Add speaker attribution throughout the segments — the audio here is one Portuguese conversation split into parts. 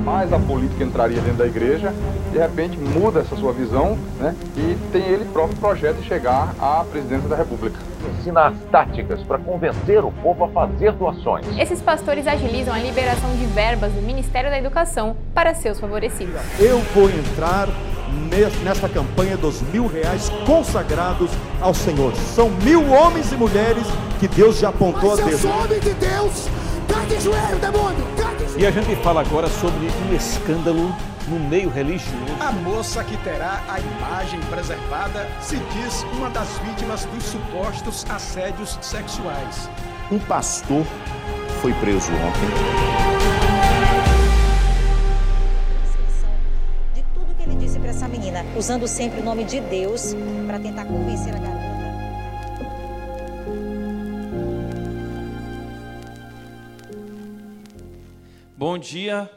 Speaker 1: jamais a política entraria dentro da igreja, de repente muda essa sua visão né, e tem ele próprio projeto de chegar à presidência da República.
Speaker 2: Ensina as táticas para convencer o povo a fazer doações.
Speaker 3: Esses pastores agilizam a liberação de verbas do Ministério da Educação para seus favorecidos.
Speaker 4: Eu vou entrar nessa campanha dos mil reais consagrados ao Senhor. São mil homens e mulheres que Deus já apontou
Speaker 5: Mas
Speaker 4: a Deus.
Speaker 5: Eu sou homem de Deus. Cai de joelho, demônio.
Speaker 6: E a gente fala agora sobre um escândalo no meio religioso.
Speaker 7: A moça que terá a imagem preservada se diz uma das vítimas dos supostos assédios sexuais.
Speaker 8: Um pastor foi preso ontem.
Speaker 9: De tudo que ele disse para essa menina, usando sempre o nome de Deus para tentar convencer a garota.
Speaker 10: Bom dia.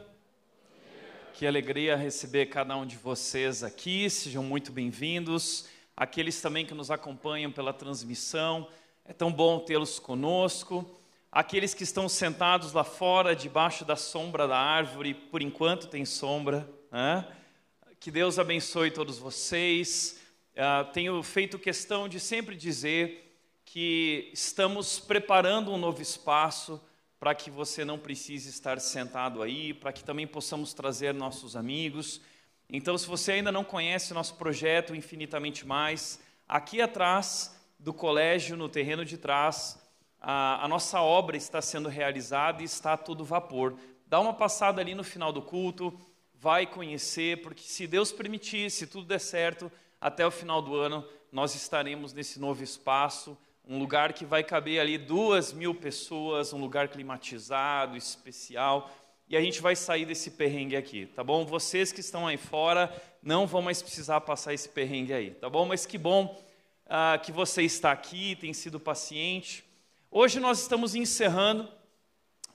Speaker 10: Que alegria receber cada um de vocês aqui. Sejam muito bem-vindos. Aqueles também que nos acompanham pela transmissão, é tão bom tê-los conosco. Aqueles que estão sentados lá fora, debaixo da sombra da árvore, por enquanto tem sombra. Né? Que Deus abençoe todos vocês. Ah, tenho feito questão de sempre dizer que estamos preparando um novo espaço para que você não precise estar sentado aí, para que também possamos trazer nossos amigos. Então, se você ainda não conhece nosso projeto Infinitamente Mais, aqui atrás do colégio, no terreno de trás, a, a nossa obra está sendo realizada e está a todo vapor. Dá uma passada ali no final do culto, vai conhecer, porque se Deus permitir, se tudo der certo, até o final do ano nós estaremos nesse novo espaço um lugar que vai caber ali duas mil pessoas, um lugar climatizado, especial, e a gente vai sair desse perrengue aqui, tá bom? Vocês que estão aí fora não vão mais precisar passar esse perrengue aí, tá bom? Mas que bom ah, que você está aqui, tem sido paciente. Hoje nós estamos encerrando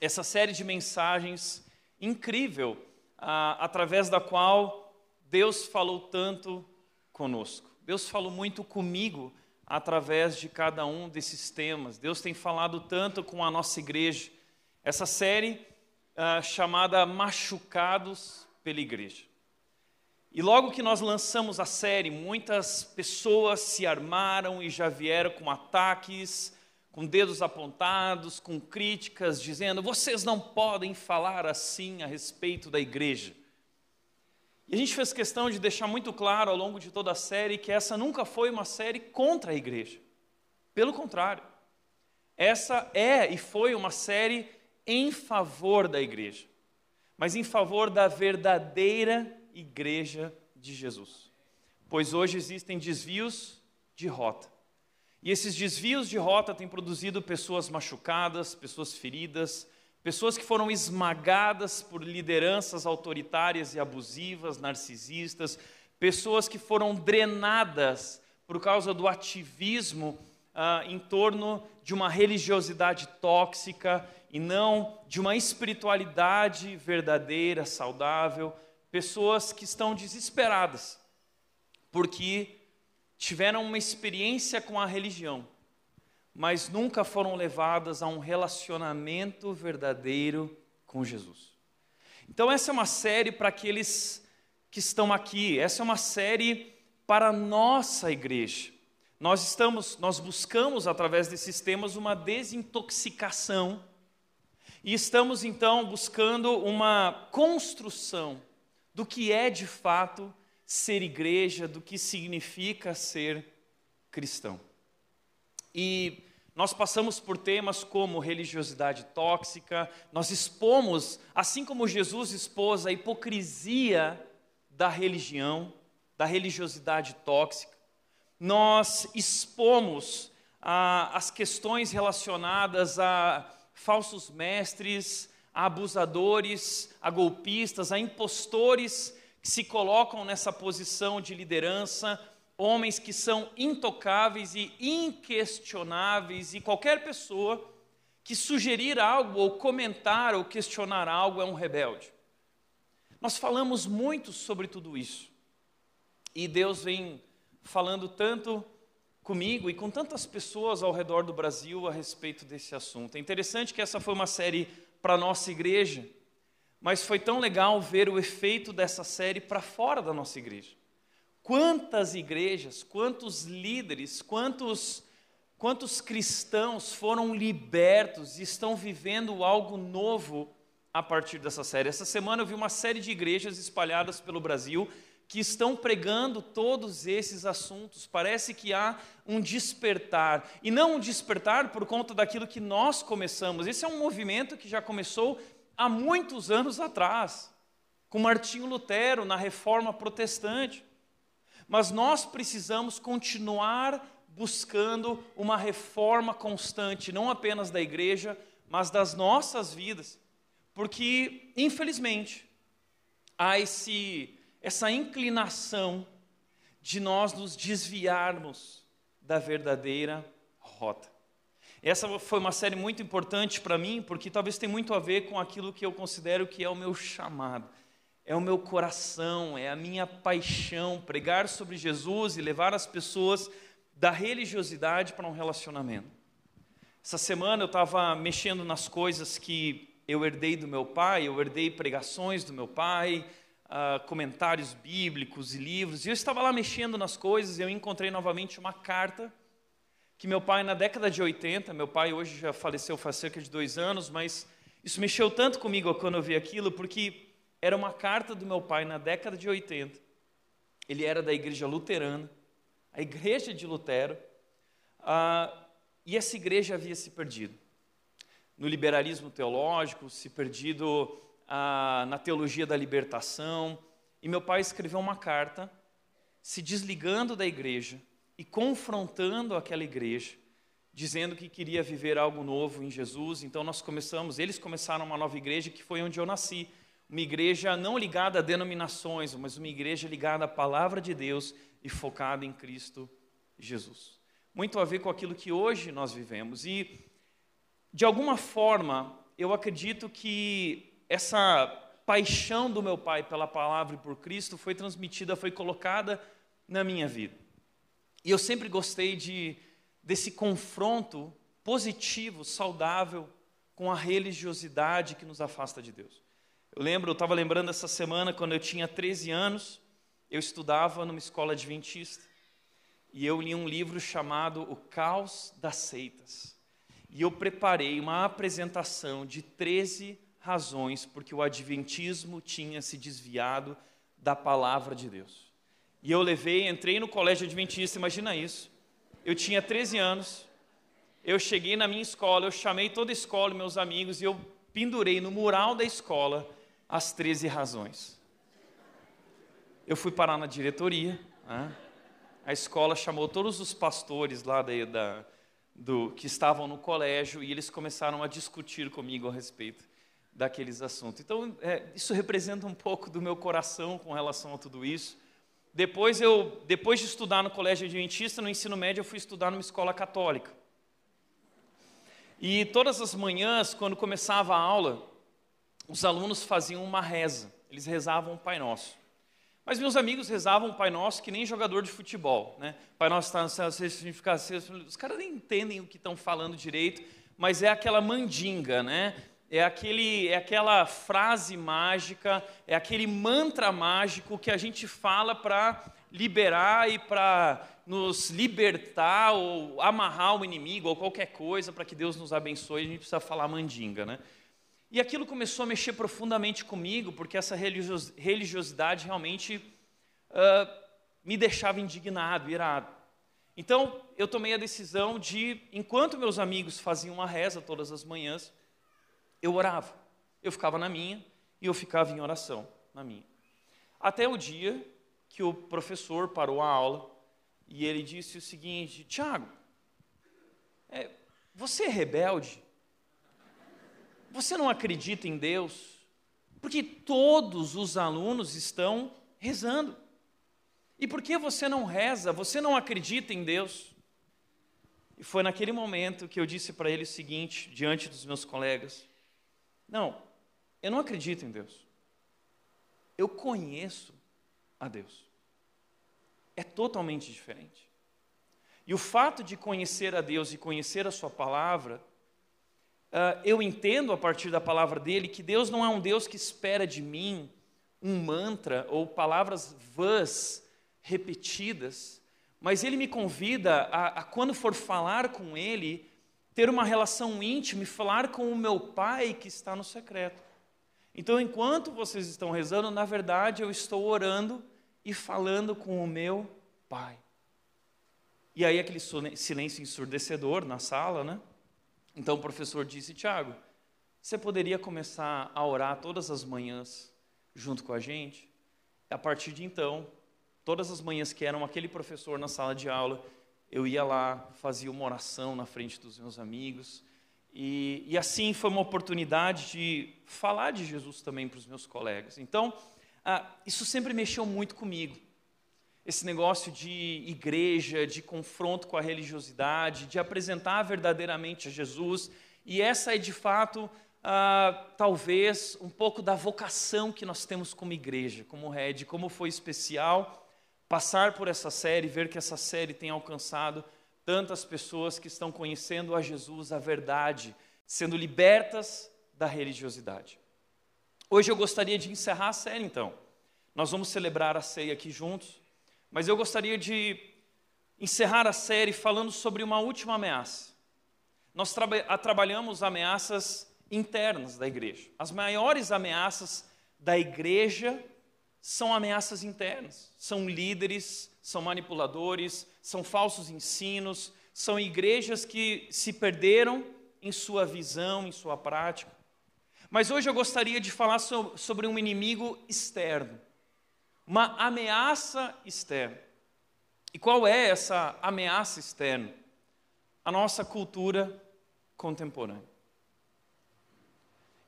Speaker 10: essa série de mensagens incrível, ah, através da qual Deus falou tanto conosco. Deus falou muito comigo através de cada um desses temas. Deus tem falado tanto com a nossa igreja. Essa série uh, chamada Machucados pela Igreja. E logo que nós lançamos a série, muitas pessoas se armaram e já vieram com ataques, com dedos apontados, com críticas, dizendo: vocês não podem falar assim a respeito da igreja. E a gente fez questão de deixar muito claro ao longo de toda a série que essa nunca foi uma série contra a igreja. Pelo contrário, essa é e foi uma série em favor da igreja, mas em favor da verdadeira igreja de Jesus. Pois hoje existem desvios de rota. E esses desvios de rota têm produzido pessoas machucadas, pessoas feridas, Pessoas que foram esmagadas por lideranças autoritárias e abusivas, narcisistas, pessoas que foram drenadas por causa do ativismo ah, em torno de uma religiosidade tóxica e não de uma espiritualidade verdadeira, saudável. Pessoas que estão desesperadas porque tiveram uma experiência com a religião mas nunca foram levadas a um relacionamento verdadeiro com Jesus. Então, essa é uma série para aqueles que estão aqui, essa é uma série para a nossa igreja. Nós estamos, nós buscamos através desses temas uma desintoxicação e estamos então buscando uma construção do que é de fato ser igreja, do que significa ser cristão. E nós passamos por temas como religiosidade tóxica, nós expomos, assim como Jesus expôs a hipocrisia da religião, da religiosidade tóxica, nós expomos as questões relacionadas a falsos mestres, a abusadores, a golpistas, a impostores que se colocam nessa posição de liderança homens que são intocáveis e inquestionáveis, e qualquer pessoa que sugerir algo, ou comentar, ou questionar algo é um rebelde. Nós falamos muito sobre tudo isso, e Deus vem falando tanto comigo e com tantas pessoas ao redor do Brasil a respeito desse assunto. É interessante que essa foi uma série para a nossa igreja, mas foi tão legal ver o efeito dessa série para fora da nossa igreja. Quantas igrejas, quantos líderes, quantos quantos cristãos foram libertos e estão vivendo algo novo a partir dessa série. Essa semana eu vi uma série de igrejas espalhadas pelo Brasil que estão pregando todos esses assuntos. Parece que há um despertar, e não um despertar por conta daquilo que nós começamos. Esse é um movimento que já começou há muitos anos atrás, com Martinho Lutero na reforma protestante. Mas nós precisamos continuar buscando uma reforma constante, não apenas da igreja, mas das nossas vidas. Porque, infelizmente, há esse, essa inclinação de nós nos desviarmos da verdadeira rota. Essa foi uma série muito importante para mim, porque talvez tenha muito a ver com aquilo que eu considero que é o meu chamado, é o meu coração, é a minha paixão, pregar sobre Jesus e levar as pessoas da religiosidade para um relacionamento. Essa semana eu estava mexendo nas coisas que eu herdei do meu pai, eu herdei pregações do meu pai, uh, comentários bíblicos e livros, e eu estava lá mexendo nas coisas e eu encontrei novamente uma carta que meu pai, na década de 80, meu pai hoje já faleceu faz cerca de dois anos, mas isso mexeu tanto comigo quando eu vi aquilo, porque era uma carta do meu pai na década de 80. Ele era da igreja luterana a igreja de Lutero, ah, e essa igreja havia se perdido. No liberalismo teológico, se perdido ah, na teologia da libertação, e meu pai escreveu uma carta se desligando da igreja e confrontando aquela igreja, dizendo que queria viver algo novo em Jesus. Então nós começamos, eles começaram uma nova igreja que foi onde eu nasci, uma igreja não ligada a denominações, mas uma igreja ligada à palavra de Deus e focada em Cristo Jesus. Muito a ver com aquilo que hoje nós vivemos. E, de alguma forma, eu acredito que essa paixão do meu pai pela palavra e por Cristo foi transmitida, foi colocada na minha vida. E eu sempre gostei de, desse confronto positivo, saudável, com a religiosidade que nos afasta de Deus. Eu lembro, eu estava lembrando essa semana, quando eu tinha 13 anos, eu estudava numa escola adventista e eu li um livro chamado O Caos das Seitas. E eu preparei uma apresentação de 13 razões porque o adventismo tinha se desviado da palavra de Deus. E eu levei, entrei no colégio adventista, imagina isso. Eu tinha 13 anos, eu cheguei na minha escola, eu chamei toda a escola, meus amigos, e eu pendurei no mural da escola as 13 razões. Eu fui parar na diretoria, né? a escola chamou todos os pastores lá da, da, do, que estavam no colégio e eles começaram a discutir comigo a respeito daqueles assuntos. Então, é, isso representa um pouco do meu coração com relação a tudo isso. Depois, eu, depois de estudar no colégio adventista, no ensino médio, eu fui estudar numa escola católica. E todas as manhãs, quando começava a aula, os alunos faziam uma reza. Eles rezavam o Pai Nosso. Mas meus amigos rezavam o Pai Nosso que nem jogador de futebol. Né? Pai Nosso está no céu, significa Os caras nem entendem o que estão falando direito, mas é aquela mandinga, né? É, aquele, é aquela frase mágica, é aquele mantra mágico que a gente fala para liberar e para nos libertar ou amarrar o inimigo ou qualquer coisa para que Deus nos abençoe, a gente precisa falar mandinga, né? E aquilo começou a mexer profundamente comigo, porque essa religiosidade realmente uh, me deixava indignado, irado. Então, eu tomei a decisão de, enquanto meus amigos faziam uma reza todas as manhãs, eu orava. Eu ficava na minha e eu ficava em oração na minha. Até o dia que o professor parou a aula e ele disse o seguinte: Tiago, é, você é rebelde? Você não acredita em Deus? Porque todos os alunos estão rezando. E por que você não reza? Você não acredita em Deus? E foi naquele momento que eu disse para ele o seguinte, diante dos meus colegas: Não, eu não acredito em Deus. Eu conheço a Deus. É totalmente diferente. E o fato de conhecer a Deus e conhecer a Sua palavra uh, eu entendo a partir da palavra dele que Deus não é um Deus que espera de mim um mantra ou palavras vãs repetidas, mas ele me convida a, a, quando for falar com ele, ter uma relação íntima e falar com o meu pai que está no secreto. Então, enquanto vocês estão rezando, na verdade eu estou orando e falando com o meu pai. E aí aquele silêncio ensurdecedor na sala, né? Então o professor disse, Tiago, você poderia começar a orar todas as manhãs junto com a gente? A partir de então, todas as manhãs que eram aquele professor na sala de aula, eu ia lá, fazia uma oração na frente dos meus amigos. E, e assim foi uma oportunidade de falar de Jesus também para os meus colegas. Então, ah, isso sempre mexeu muito comigo. Esse negócio de igreja, de confronto com a religiosidade, de apresentar verdadeiramente a Jesus. E essa é de fato, talvez, um pouco da vocação que nós temos como igreja, como Red, como foi especial passar por essa série, ver que essa série tem alcançado tantas pessoas que estão conhecendo a Jesus, a verdade, sendo libertas da religiosidade. Hoje eu gostaria de encerrar a série, então. Nós vamos celebrar a ceia aqui juntos, mas eu gostaria de encerrar a série falando sobre uma última ameaça. Nós tra trabalhamos ameaças internas da igreja. As maiores ameaças da igreja são ameaças internas, são líderes, são manipuladores, são falsos ensinos, são igrejas que se perderam em sua visão, em sua prática. Mas hoje eu gostaria de falar sobre um inimigo externo, uma ameaça externa. E qual é essa ameaça externa? A nossa cultura contemporânea.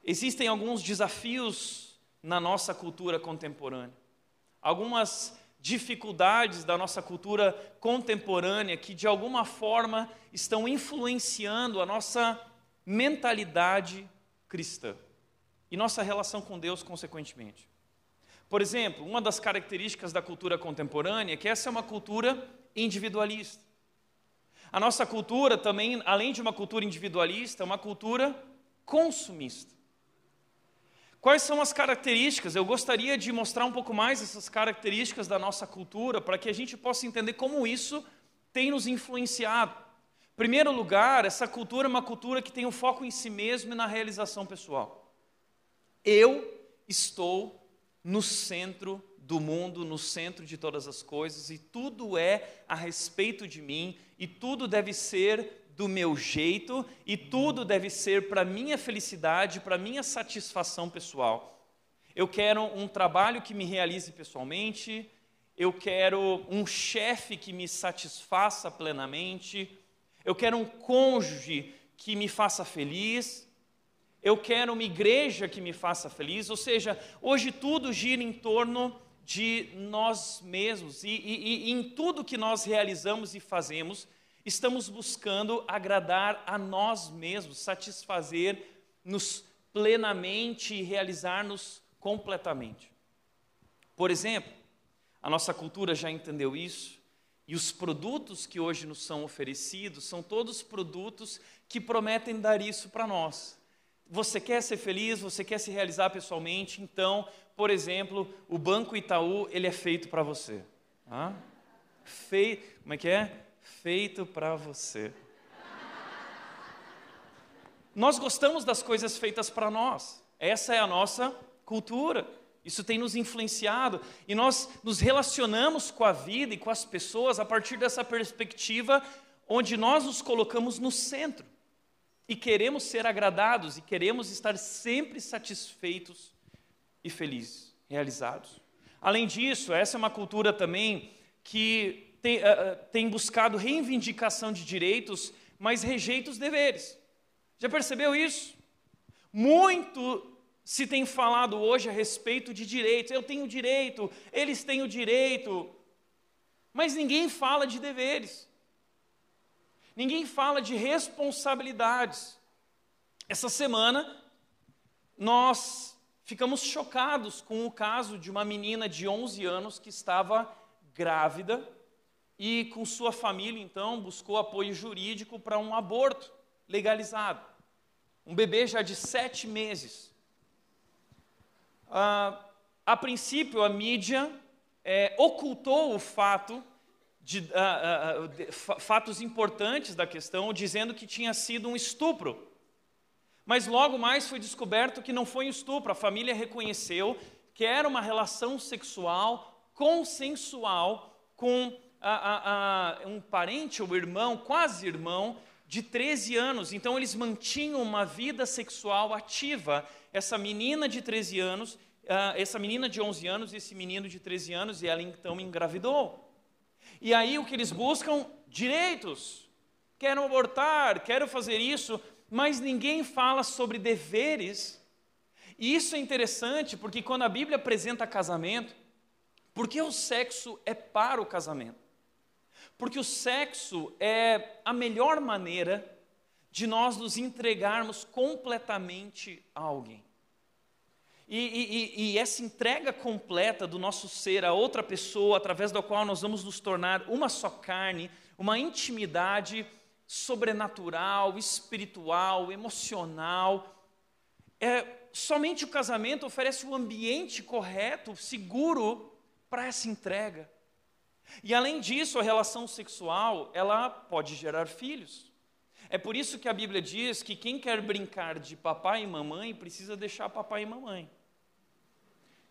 Speaker 10: Existem alguns desafios na nossa cultura contemporânea. Algumas dificuldades da nossa cultura contemporânea que, de alguma forma, estão influenciando a nossa mentalidade cristã e nossa relação com Deus, consequentemente. Por exemplo, uma das características da cultura contemporânea é que essa é uma cultura individualista. A nossa cultura também, além de uma cultura individualista, é uma cultura consumista. Quais são as características? Eu gostaria de mostrar um pouco mais essas características da nossa cultura para que a gente possa entender como isso tem nos influenciado. Em primeiro lugar, essa cultura é uma cultura que tem um foco em si mesmo e na realização pessoal. Eu estou no centro do mundo, no centro de todas as coisas, e tudo é a respeito de mim, e tudo deve ser do meu jeito e tudo deve ser para minha felicidade, para minha satisfação pessoal. Eu quero um trabalho que me realize pessoalmente, eu quero um chefe que me satisfaça plenamente, eu quero um cônjuge que me faça feliz, eu quero uma igreja que me faça feliz, ou seja, hoje tudo gira em torno de nós mesmos e, e, e em tudo que nós realizamos e fazemos, estamos buscando agradar a nós mesmos, satisfazer-nos plenamente e realizar-nos completamente. Por exemplo, a nossa cultura já entendeu isso, e os produtos que hoje nos são oferecidos são todos produtos que prometem dar isso para nós. Você quer ser feliz, você quer se realizar pessoalmente, então, por exemplo, o Banco Itaú, ele é feito para você. Feito, como é que é? feito para você. Nós gostamos das coisas feitas para nós. Essa é a nossa cultura. Isso tem nos influenciado e nós nos relacionamos com a vida e com as pessoas a partir dessa perspectiva onde nós nos colocamos no centro e queremos ser agradados e queremos estar sempre satisfeitos e felizes, realizados. Além disso, essa é uma cultura também que tem, uh, tem buscado reivindicação de direitos, mas rejeita os deveres. Já percebeu isso? Muito se tem falado hoje a respeito de direitos. Eu tenho direito, eles têm o direito, mas ninguém fala de deveres. Ninguém fala de responsabilidades. Essa semana, nós ficamos chocados com o caso de uma menina de 11 anos que estava grávida e, com sua família, então, buscou apoio jurídico para um aborto legalizado. um bebê já de sete meses. Ah, a princípio, a mídia é, ocultou o fato de, ah, ah, de, fatos importantes da questão, dizendo que tinha sido um estupro. Mas logo mais foi descoberto que não foi um estupro. A família reconheceu que era uma relação sexual consensual com um parente ou irmão, quase irmão, de 13 anos. Então eles mantinham uma vida sexual ativa. Essa menina de 13 anos, uh, essa menina de 11 anos esse menino de 13 anos, e ela então engravidou. E aí o que eles buscam? Direitos. Quero abortar, quero fazer isso, mas ninguém fala sobre deveres. E isso é interessante porque quando a Bíblia apresenta casamento, porque o sexo é para o casamento? Porque o sexo é a melhor maneira de nós nos entregarmos completamente a alguém. E, e, e, essa entrega completa do nosso ser a outra pessoa, através da qual nós vamos nos tornar uma só carne, uma intimidade sobrenatural, espiritual, emocional. É, somente o casamento oferece um ambiente correto, seguro para essa entrega. E além disso, a relação sexual, ela pode gerar filhos. É por isso que a Bíblia diz que quem quer brincar de papai e mamãe precisa deixar papai e mamãe.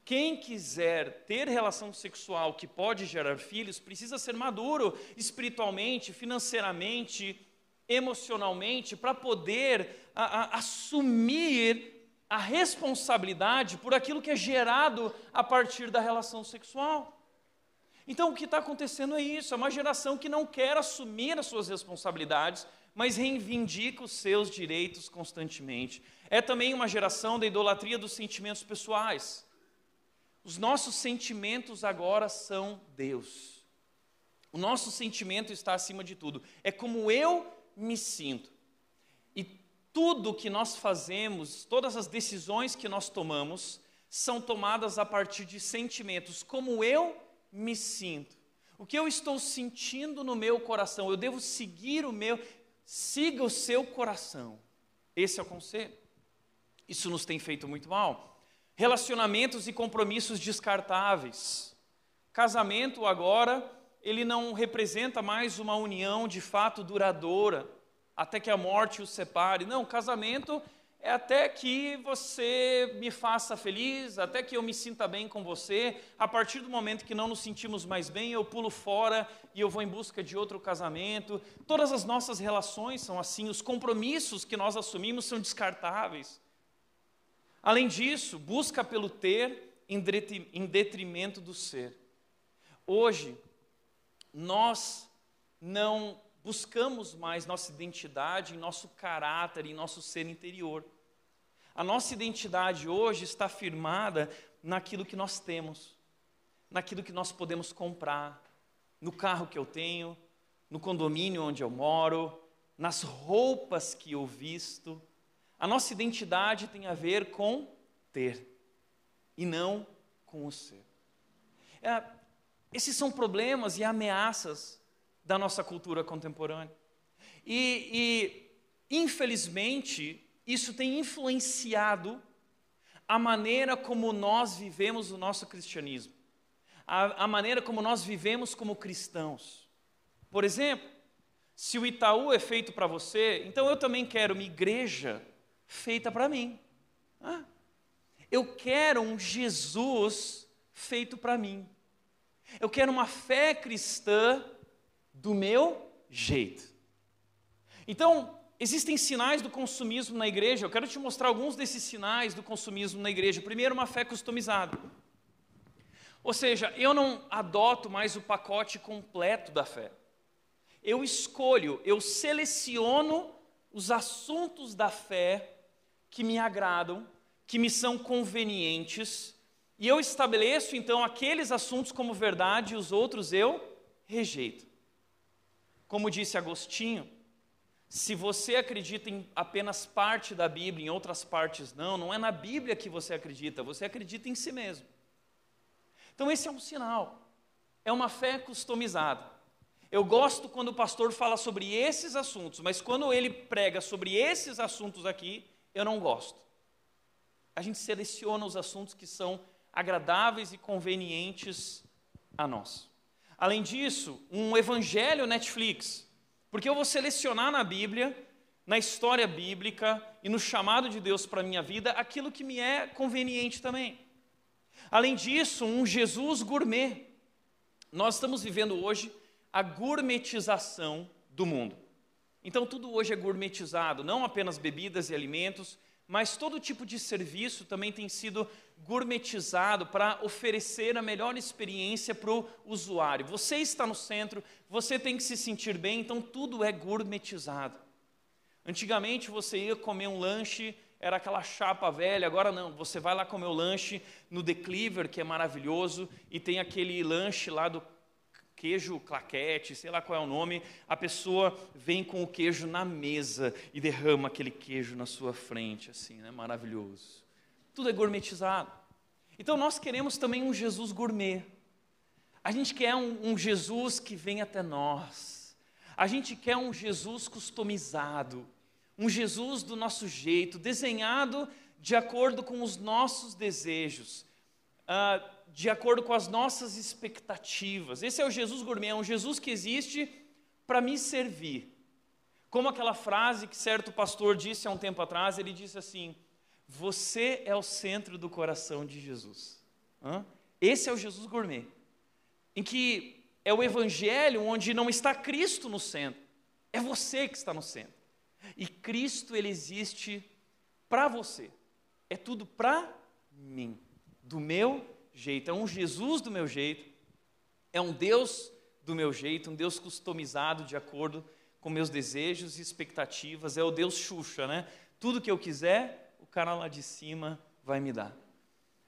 Speaker 10: Quem quiser ter relação sexual que pode gerar filhos precisa ser maduro espiritualmente, financeiramente, emocionalmente, para poder a, a, assumir a responsabilidade por aquilo que é gerado a partir da relação sexual. Então, o que está acontecendo é isso: é uma geração que não quer assumir as suas responsabilidades, mas reivindica os seus direitos constantemente. É também uma geração da idolatria dos sentimentos pessoais. Os nossos sentimentos agora são Deus. O nosso sentimento está acima de tudo. É como eu me sinto. E tudo que nós fazemos, todas as decisões que nós tomamos, são tomadas a partir de sentimentos. Como eu me sinto. O que eu estou sentindo no meu coração? Eu devo seguir o meu. Siga o seu coração. Esse é o conselho. Isso nos tem feito muito mal. Relacionamentos e compromissos descartáveis. Casamento agora, ele não representa mais uma união de fato duradoura, até que a morte os separe. Não, casamento é até que você me faça feliz, até que eu me sinta bem com você. A partir do momento que não nos sentimos mais bem, eu pulo fora e eu vou em busca de outro casamento. Todas as nossas relações são assim, os compromissos que nós assumimos são descartáveis. Além disso, busca pelo ter em detrimento do ser. Hoje, nós não buscamos mais nossa identidade em nosso caráter, em nosso ser interior. A nossa identidade hoje está firmada naquilo que nós temos, naquilo que nós podemos comprar, no carro que eu tenho, no condomínio onde eu moro, nas roupas que eu visto. A nossa identidade tem a ver com ter e não com o ser. É, esses são problemas e ameaças da nossa cultura contemporânea. E, e, infelizmente, isso tem influenciado a maneira como nós vivemos o nosso cristianismo, a, a maneira como nós vivemos como cristãos. Por exemplo, se o Itaú é feito para você, então eu também quero uma igreja feita para mim. Eu quero um Jesus feito para mim. Eu quero uma fé cristã do meu jeito. Então, existem sinais do consumismo na igreja. Eu quero te mostrar alguns desses sinais do consumismo na igreja. Primeiro, uma fé customizada. Ou seja, eu não adoto mais o pacote completo da fé. Eu escolho, eu seleciono os assuntos da fé que me agradam, que me são convenientes, e eu estabeleço então aqueles assuntos como verdade e os outros eu rejeito. Como disse Agostinho, se você acredita em apenas parte da Bíblia, em outras partes não, não é na Bíblia que você acredita, você acredita em si mesmo. Então, esse é um sinal, é uma fé customizada. Eu gosto quando o pastor fala sobre esses assuntos, mas quando ele prega sobre esses assuntos aqui, eu não gosto. A gente seleciona os assuntos que são agradáveis e convenientes a nós. Além disso, um evangelho Netflix, porque eu vou selecionar na Bíblia, na história bíblica e no chamado de Deus para a minha vida aquilo que me é conveniente também. Além disso, um Jesus gourmet. Nós estamos vivendo hoje a gourmetização do mundo. Então, tudo hoje é gourmetizado, não apenas bebidas e alimentos, mas todo tipo de serviço também tem sido gourmetizado para oferecer a melhor experiência para o usuário. Você está no centro, você tem que se sentir bem, então tudo é gourmetizado. Antigamente você ia comer um lanche, era aquela chapa velha, agora não, você vai lá comer o lanche no The Cleaver, que é maravilhoso, e tem aquele lanche lá do queijo claquete, sei lá qual é o nome, a pessoa vem com o queijo na mesa e derrama aquele queijo na sua frente, assim, né? Maravilhoso. Tudo é gourmetizado. Então nós queremos também um Jesus gourmet. A gente quer um, um Jesus que vem até nós. A gente quer um Jesus customizado, um Jesus do nosso jeito, desenhado de acordo com os nossos desejos. Uh, de acordo com as nossas expectativas. Esse é o Jesus gourmet, é um Jesus que existe para me servir. Como aquela frase que certo pastor disse há um tempo atrás, ele disse assim: Você é o centro do coração de Jesus. Esse é o Jesus gourmet, em que é o evangelho onde não está Cristo no centro, é você que está no centro. E Cristo ele existe para você. É tudo para mim, do meu jeito, é um Jesus do meu jeito, é um Deus do meu jeito, um Deus customizado de acordo com meus desejos e expectativas, é o Deus Xuxa, né? Tudo que eu quiser, cara lá de cima vai me dar.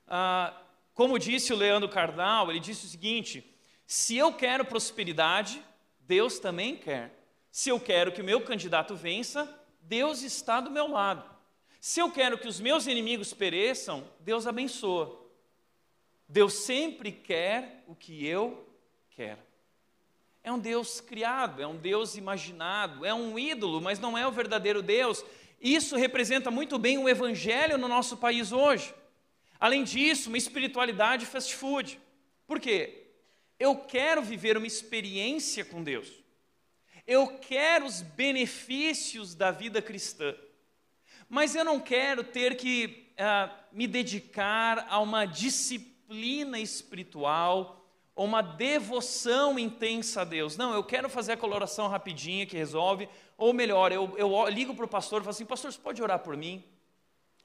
Speaker 10: Ah, como disse o Leandro Cardal, ele disse o seguinte: se eu quero prosperidade, Deus também quer. Se eu quero que o meu candidato vença, Deus está do meu lado. Se eu quero que os meus inimigos pereçam, Deus abençoa. Deus sempre quer o que eu quero. É um Deus criado, é um Deus imaginado, é um ídolo, mas não é o verdadeiro Deus. Isso representa muito bem o evangelho no nosso país hoje. Além disso, uma espiritualidade fast food. Por quê? Eu quero viver uma experiência com Deus. Eu quero os benefícios da vida cristã. Mas eu não quero ter que uh, me dedicar a uma disciplina espiritual ou uma devoção intensa a Deus. Não, eu quero fazer a coloração rapidinha que resolve, ou melhor, eu, eu ligo para o pastor e falo assim: Pastor, você pode orar por mim?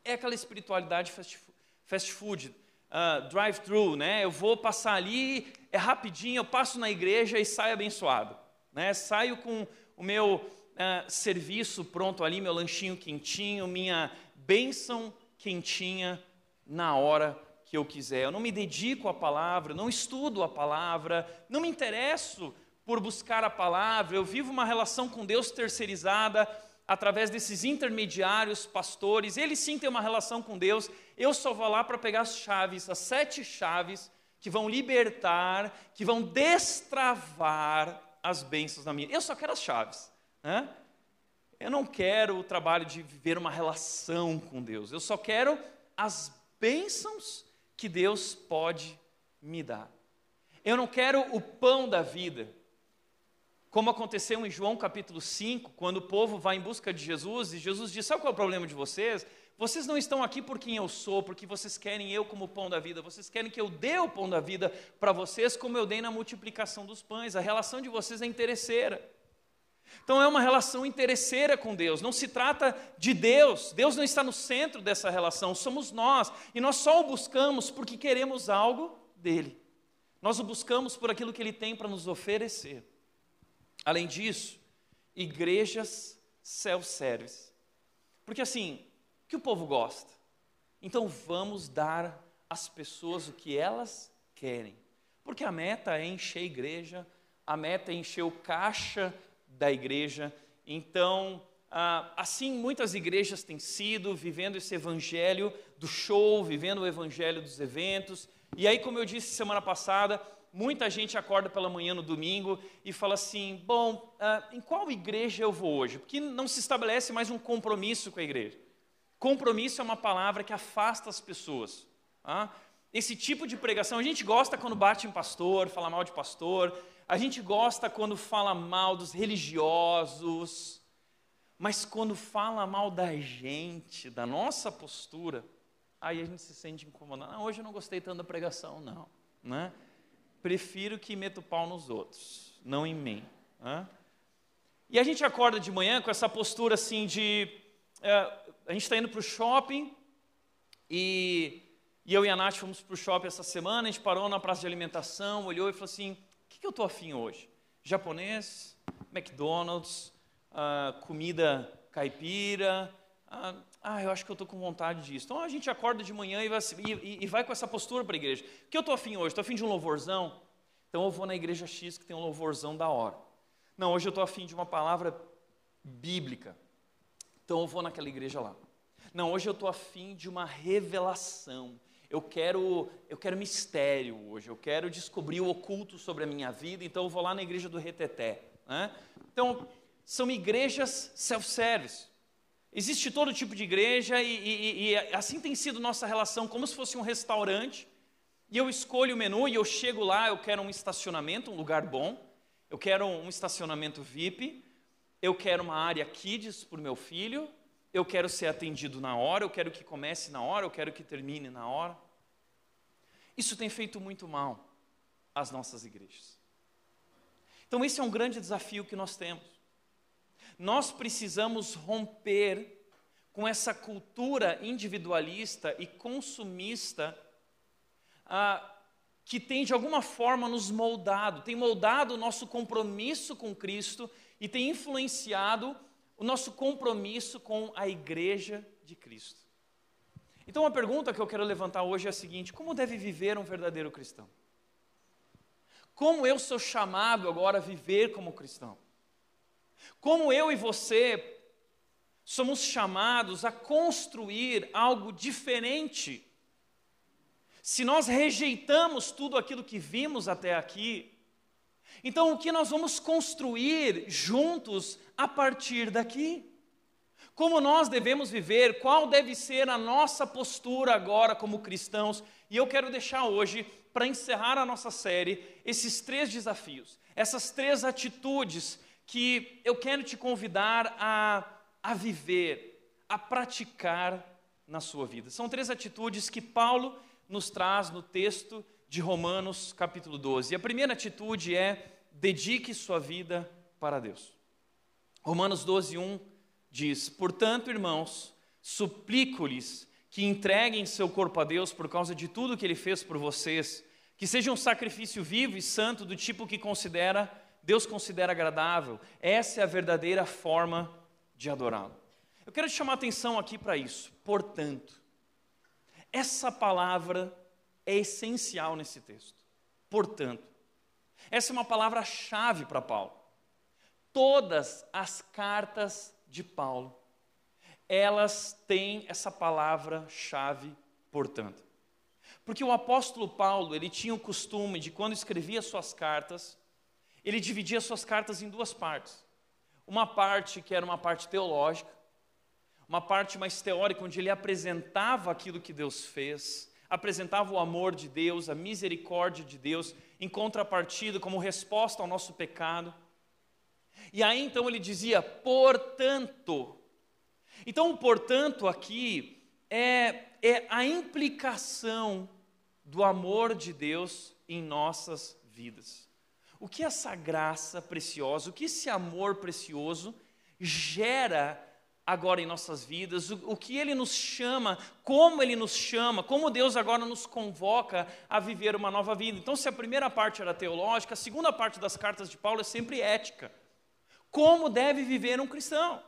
Speaker 10: É aquela espiritualidade fast, fast food, uh, drive-thru, né? Eu vou passar ali, é rapidinho, eu passo na igreja e saio abençoado, né? Saio com o meu uh, serviço pronto ali, meu lanchinho quentinho, minha bênção quentinha na hora que eu quiser. Eu não me dedico à palavra, não estudo a palavra, não me interesso por buscar a palavra. Eu vivo uma relação com Deus terceirizada através desses intermediários, pastores. Eles sim têm uma relação com Deus. Eu só vou lá para pegar as chaves, as sete chaves que vão libertar, que vão destravar as bênçãos na minha. Eu só quero as chaves. Né? Eu não quero o trabalho de viver uma relação com Deus. Eu só quero as bênçãos que Deus pode me dar. Eu não quero o pão da vida, como aconteceu em João capítulo 5, quando o povo vai em busca de Jesus e Jesus diz: Sabe qual é o problema de vocês? Vocês não estão aqui por quem eu sou, porque vocês querem eu como pão da vida, vocês querem que eu dê o pão da vida para vocês, como eu dei na multiplicação dos pães. A relação de vocês é interesseira. Então é uma relação interesseira com Deus, não se trata de Deus, Deus não está no centro dessa relação, somos nós, e nós só o buscamos porque queremos algo dele. Nós o buscamos por aquilo que ele tem para nos oferecer. Além disso, igrejas self-service. Porque assim, o que o povo gosta? Então vamos dar às pessoas o que elas querem. Porque a meta é encher a igreja, a meta é encher o caixa da igreja. Então, ah, assim muitas igrejas têm sido, vivendo esse evangelho do show, vivendo o evangelho dos eventos. E aí, como eu disse semana passada, muita gente acorda pela manhã no domingo e fala assim: bom, ah, em qual igreja eu vou hoje? Porque não se estabelece mais um compromisso com a igreja. Compromisso é uma palavra que afasta as pessoas. Tá? Esse tipo de pregação, a gente gosta quando bate em pastor, fala mal de pastor, a gente gosta quando fala mal dos religiosos, mas quando fala mal da gente, da nossa postura, aí a gente se sente incomodado. Ah, hoje eu não gostei tanto da pregação, não. Né? Prefiro que meta o pau nos outros, não em mim. Né? E a gente acorda de manhã com essa postura assim de. É, a gente está indo para o shopping e, e, eu e a Nath fomos para o shopping essa semana, a gente parou na praça de alimentação, olhou e falou assim: que, que eu estou afim hoje? Japonês, McDonald's, uh, comida caipira. Uh, ah, eu acho que eu estou com vontade disso. Então a gente acorda de manhã e vai, e, e vai com essa postura para a igreja. O que eu estou afim hoje? Estou afim de um louvorzão? Então eu vou na igreja X que tem um louvorzão da hora. Não, hoje eu estou afim de uma palavra bíblica. Então eu vou naquela igreja lá. Não, hoje eu estou afim de uma revelação. Eu quero, eu quero mistério hoje. Eu quero descobrir o oculto sobre a minha vida. Então eu vou lá na igreja do Reteté. Né? Então são igrejas self-service. Existe todo tipo de igreja e, e, e, assim tem sido nossa relação, como se fosse um restaurante. E eu escolho o menu e eu chego lá, eu quero um estacionamento, um lugar bom. Eu quero um estacionamento VIP, eu quero uma área kids para o meu filho, eu quero ser atendido na hora, eu quero que comece na hora, eu quero que termine na hora. Isso tem feito muito mal às nossas igrejas. Então, esse é um grande desafio que nós temos. Nós precisamos romper com essa cultura individualista e consumista ah, que tem de alguma forma nos moldado, tem moldado o nosso compromisso com Cristo e tem influenciado o nosso compromisso com a igreja de Cristo. Então, uma pergunta que eu quero levantar hoje é a seguinte: como deve viver um verdadeiro cristão? Como eu sou chamado agora a viver como cristão? Como eu e você somos chamados a construir algo diferente se nós rejeitamos tudo aquilo que vimos até aqui, então o que nós vamos construir juntos a partir daqui? Como nós devemos viver, qual deve ser a nossa postura agora como cristãos? E eu quero deixar hoje, para encerrar a nossa série, esses três desafios, essas três atitudes que eu quero te convidar a, a viver, a praticar na sua vida. São três atitudes que Paulo nos traz no texto de Romanos, capítulo 12. E a primeira atitude é: dedique sua vida para Deus. Romanos 12, 1 diz: Portanto, irmãos, suplico-lhes que entreguem seu corpo a Deus por causa de tudo que ele fez por vocês, que seja um sacrifício vivo e santo do tipo que considera Deus considera agradável. Essa é a verdadeira forma de adorá-lo. Eu quero te chamar a atenção aqui para isso. Portanto, essa palavra é essencial nesse texto. Portanto, essa é uma palavra-chave para Paulo. Todas as cartas de Paulo, elas têm essa palavra-chave, portanto. Porque o apóstolo Paulo, ele tinha o costume de, quando escrevia suas cartas, ele dividia suas cartas em duas partes. Uma parte que era uma parte teológica, uma parte mais teórica, onde ele apresentava aquilo que Deus fez, apresentava o amor de Deus, a misericórdia de Deus, em contrapartida, como resposta ao nosso pecado. E aí então ele dizia, portanto. Então, o portanto aqui é, é a implicação do amor de Deus em nossas vidas. O que essa graça preciosa, o que esse amor precioso gera agora em nossas vidas, o, o, que Ele nos chama, como Ele nos chama, como Deus agora nos convoca a viver uma nova vida. Então, se a primeira parte era teológica, a segunda parte das cartas de Paulo é sempre ética. Como deve viver um cristão?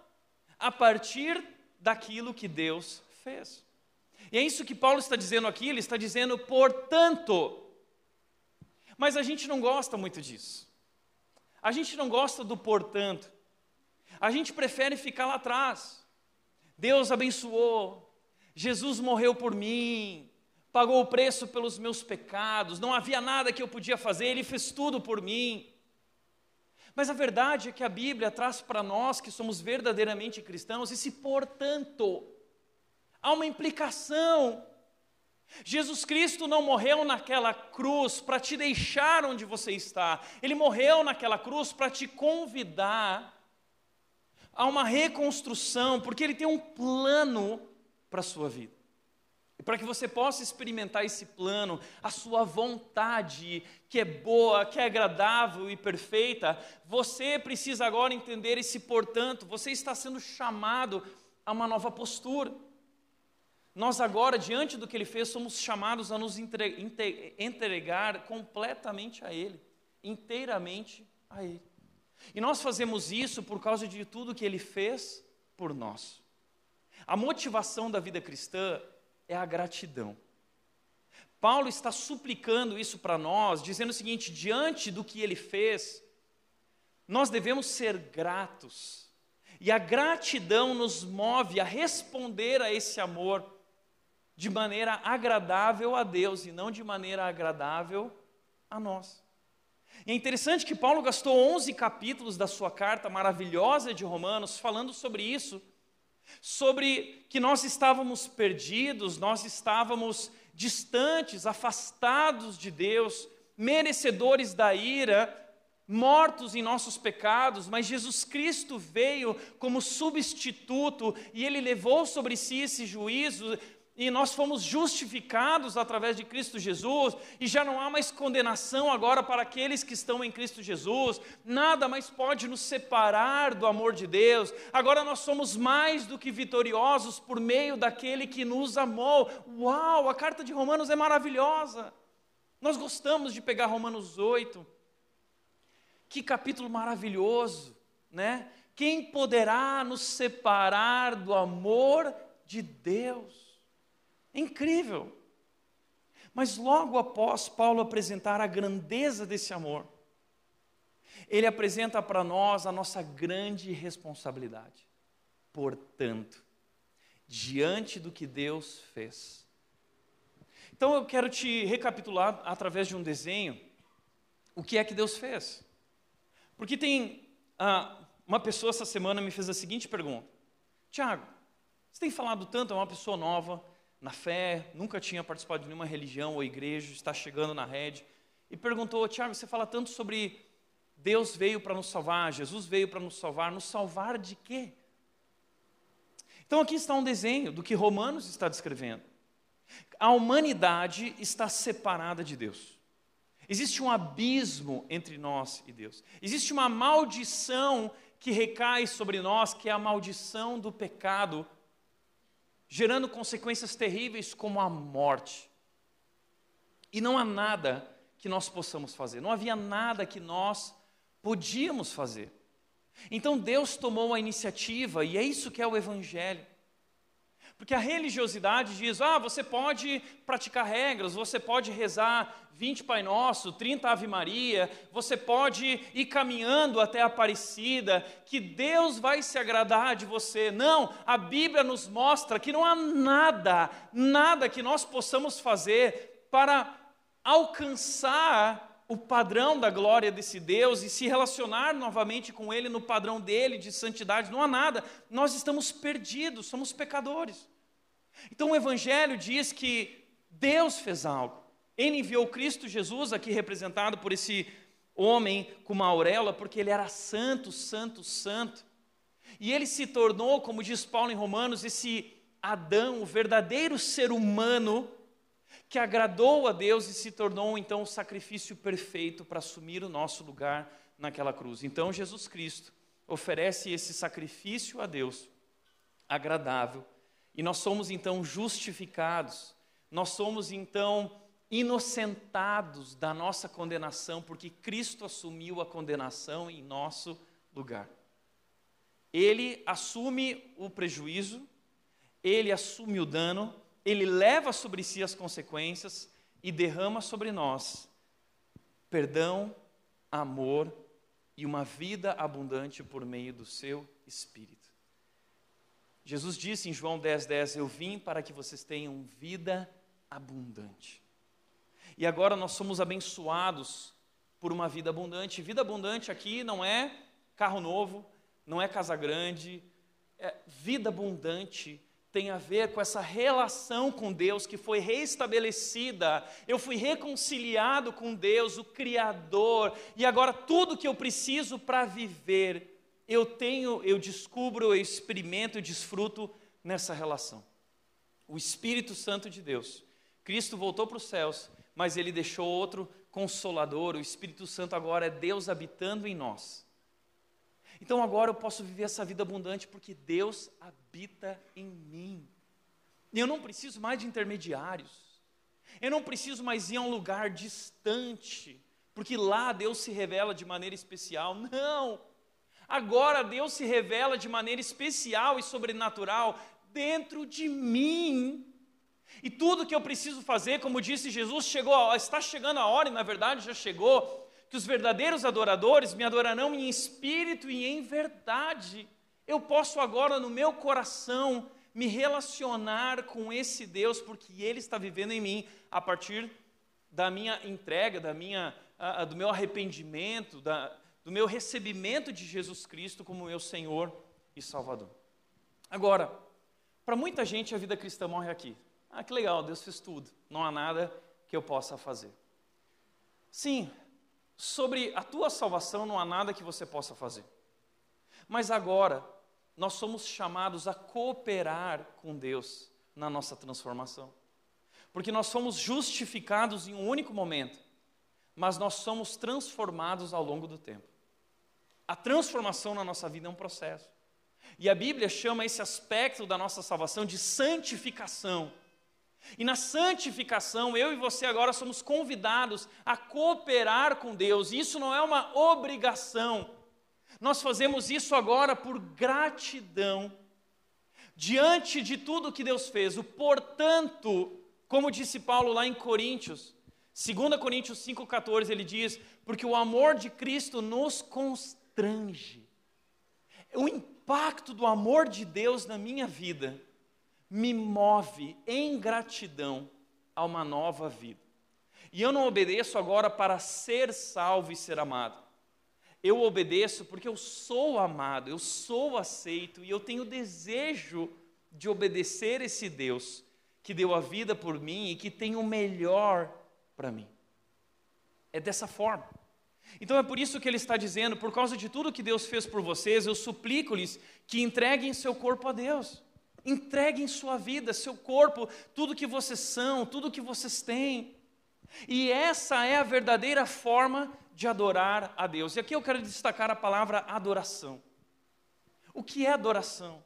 Speaker 10: A partir daquilo que Deus fez. E é isso que Paulo está dizendo aqui, ele está dizendo, portanto. Mas a gente não gosta muito disso. A gente não gosta do portanto. A gente prefere ficar lá atrás. Deus abençoou, Jesus morreu por mim, pagou o preço pelos meus pecados, não havia nada que eu podia fazer, Ele fez tudo por mim. Mas a verdade é que a Bíblia traz para nós que somos verdadeiramente cristãos esse portanto. Há uma implicação. Jesus Cristo não morreu naquela cruz para te deixar onde você está. Ele morreu naquela cruz para te convidar a uma reconstrução, porque ele tem um plano para a sua vida. E para que você possa experimentar esse plano, a sua vontade, que é boa, que é agradável e perfeita, você precisa agora entender esse portanto, você está sendo chamado a uma nova postura. Nós agora, diante do que ele fez, somos chamados a nos entregar completamente a ele, inteiramente a ele. E nós fazemos isso por causa de tudo que ele fez por nós. A motivação da vida cristã é a gratidão. Paulo está suplicando isso para nós, dizendo o seguinte: diante do que ele fez, nós devemos ser gratos. E a gratidão nos move a responder a esse amor de maneira agradável a Deus e não de maneira agradável a nós. E é interessante que Paulo gastou 11 capítulos da sua carta maravilhosa de Romanos falando sobre isso, sobre que nós estávamos perdidos, nós estávamos distantes, afastados de Deus, merecedores da ira, mortos em nossos pecados, mas Jesus Cristo veio como substituto e ele levou sobre si esse juízo e nós fomos justificados através de Cristo Jesus, e já não há mais condenação agora para aqueles que estão em Cristo Jesus, nada mais pode nos separar do amor de Deus, agora nós somos mais do que vitoriosos por meio daquele que nos amou. Uau, a carta de Romanos é maravilhosa, nós gostamos de pegar Romanos 8, que capítulo maravilhoso, né? Quem poderá nos separar do amor de Deus? É incrível. Mas logo após Paulo apresentar a grandeza desse amor, ele apresenta para nós a nossa grande responsabilidade. Portanto, diante do que Deus fez. Então eu quero te recapitular através de um desenho o que é que Deus fez. Porque tem ah, uma pessoa essa semana me fez a seguinte pergunta: Tiago, você tem falado tanto, é uma pessoa nova, na fé, nunca tinha participado de nenhuma religião ou igreja, está chegando na rede, e perguntou: Tiago, você fala tanto sobre Deus veio para nos salvar, Jesus veio para nos salvar, nos salvar de quê? Então aqui está um desenho do que Romanos está descrevendo. A humanidade está separada de Deus. Existe um abismo entre nós e Deus. Existe uma maldição que recai sobre nós, que é a maldição do pecado gerando consequências terríveis como a morte. E não há nada que nós possamos fazer, não havia nada que nós podíamos fazer. Então Deus tomou a iniciativa, e é isso que é o Evangelho. Porque a religiosidade diz: ah, você pode praticar regras, você pode rezar 20 Pai Nosso, 30 Ave Maria, você pode ir caminhando até a Aparecida, que Deus vai se agradar de você. Não, a Bíblia nos mostra que não há nada, nada que nós possamos fazer para alcançar o padrão da glória desse Deus e se relacionar novamente com Ele no padrão dele de santidade, não há nada, nós estamos perdidos, somos pecadores. Então o Evangelho diz que Deus fez algo. Ele enviou Cristo Jesus, aqui representado por esse homem com uma auréola, porque ele era santo, santo, santo. E ele se tornou, como diz Paulo em Romanos, esse Adão, o verdadeiro ser humano que agradou a Deus e se tornou então o sacrifício perfeito para assumir o nosso lugar naquela cruz. Então Jesus Cristo oferece esse sacrifício a Deus agradável e nós somos então justificados, nós somos então inocentados da nossa condenação, porque Cristo assumiu a condenação em nosso lugar. Ele assume o prejuízo, ele assume o dano, ele leva sobre si as consequências e derrama sobre nós perdão, amor e uma vida abundante por meio do seu Espírito. Jesus disse em João 10,10: 10, Eu vim para que vocês tenham vida abundante. E agora nós somos abençoados por uma vida abundante. Vida abundante aqui não é carro novo, não é casa grande, é vida abundante tem a ver com essa relação com Deus que foi reestabelecida. Eu fui reconciliado com Deus, o Criador, e agora tudo que eu preciso para viver, eu tenho, eu descubro, eu experimento, eu desfruto nessa relação. O Espírito Santo de Deus. Cristo voltou para os céus, mas ele deixou outro consolador. O Espírito Santo agora é Deus habitando em nós. Então agora eu posso viver essa vida abundante porque Deus habita em mim. E eu não preciso mais de intermediários. Eu não preciso mais ir a um lugar distante, porque lá Deus se revela de maneira especial. Não! Agora Deus se revela de maneira especial e sobrenatural dentro de mim. E tudo que eu preciso fazer, como disse Jesus, chegou, está chegando a hora, e na verdade já chegou, que os verdadeiros adoradores me adorarão em espírito e em verdade. Eu posso agora, no meu coração, me relacionar com esse Deus, porque Ele está vivendo em mim a partir da minha entrega, da minha, do meu arrependimento, da, do meu recebimento de Jesus Cristo como meu Senhor e Salvador. Agora, para muita gente a vida cristã morre aqui. Ah, que legal, Deus fez tudo, não há nada que eu possa fazer. Sim, sobre a tua salvação não há nada que você possa fazer. Mas agora, nós somos chamados a cooperar com Deus na nossa transformação. Porque nós somos justificados em um único momento, mas nós somos transformados ao longo do tempo. A transformação na nossa vida é um processo. E a Bíblia chama esse aspecto da nossa salvação de santificação. E na santificação, eu e você agora somos convidados a cooperar com Deus. Isso não é uma obrigação. Nós fazemos isso agora por gratidão. Diante de tudo que Deus fez, o portanto, como disse Paulo lá em Coríntios, 2 Coríntios 5,14, ele diz: Porque o amor de Cristo nos constrange. O impacto do amor de Deus na minha vida me move em gratidão a uma nova vida. E eu não obedeço agora para ser salvo e ser amado. Eu obedeço porque eu sou amado, eu sou aceito e eu tenho desejo de obedecer esse Deus que deu a vida por mim e que tem o melhor para mim. É dessa forma. Então é por isso que ele está dizendo: por causa de tudo que Deus fez por vocês, eu suplico-lhes que entreguem seu corpo a Deus. Entreguem sua vida, seu corpo, tudo que vocês são, tudo que vocês têm. E essa é a verdadeira forma de adorar a Deus. E aqui eu quero destacar a palavra adoração. O que é adoração?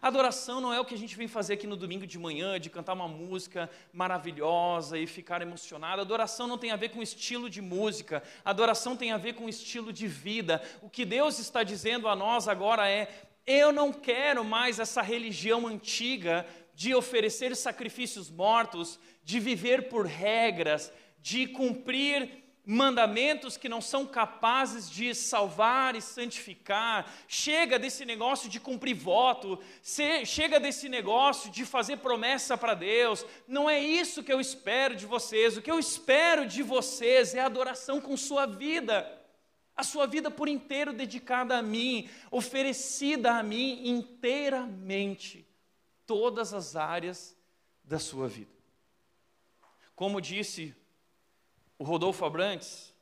Speaker 10: Adoração não é o que a gente vem fazer aqui no domingo de manhã, de cantar uma música maravilhosa e ficar emocionado. Adoração não tem a ver com estilo de música, adoração tem a ver com estilo de vida. O que Deus está dizendo a nós agora é: eu não quero mais essa religião antiga de oferecer sacrifícios mortos, de viver por regras, de cumprir mandamentos que não são capazes de salvar e santificar. Chega desse negócio de cumprir voto, chega desse negócio de fazer promessa para Deus. Não é isso que eu espero de vocês. O que eu espero de vocês é adoração com sua vida a sua vida por inteiro dedicada a mim, oferecida a mim inteiramente, todas as áreas da sua vida. Como disse o Rodolfo Abrantes,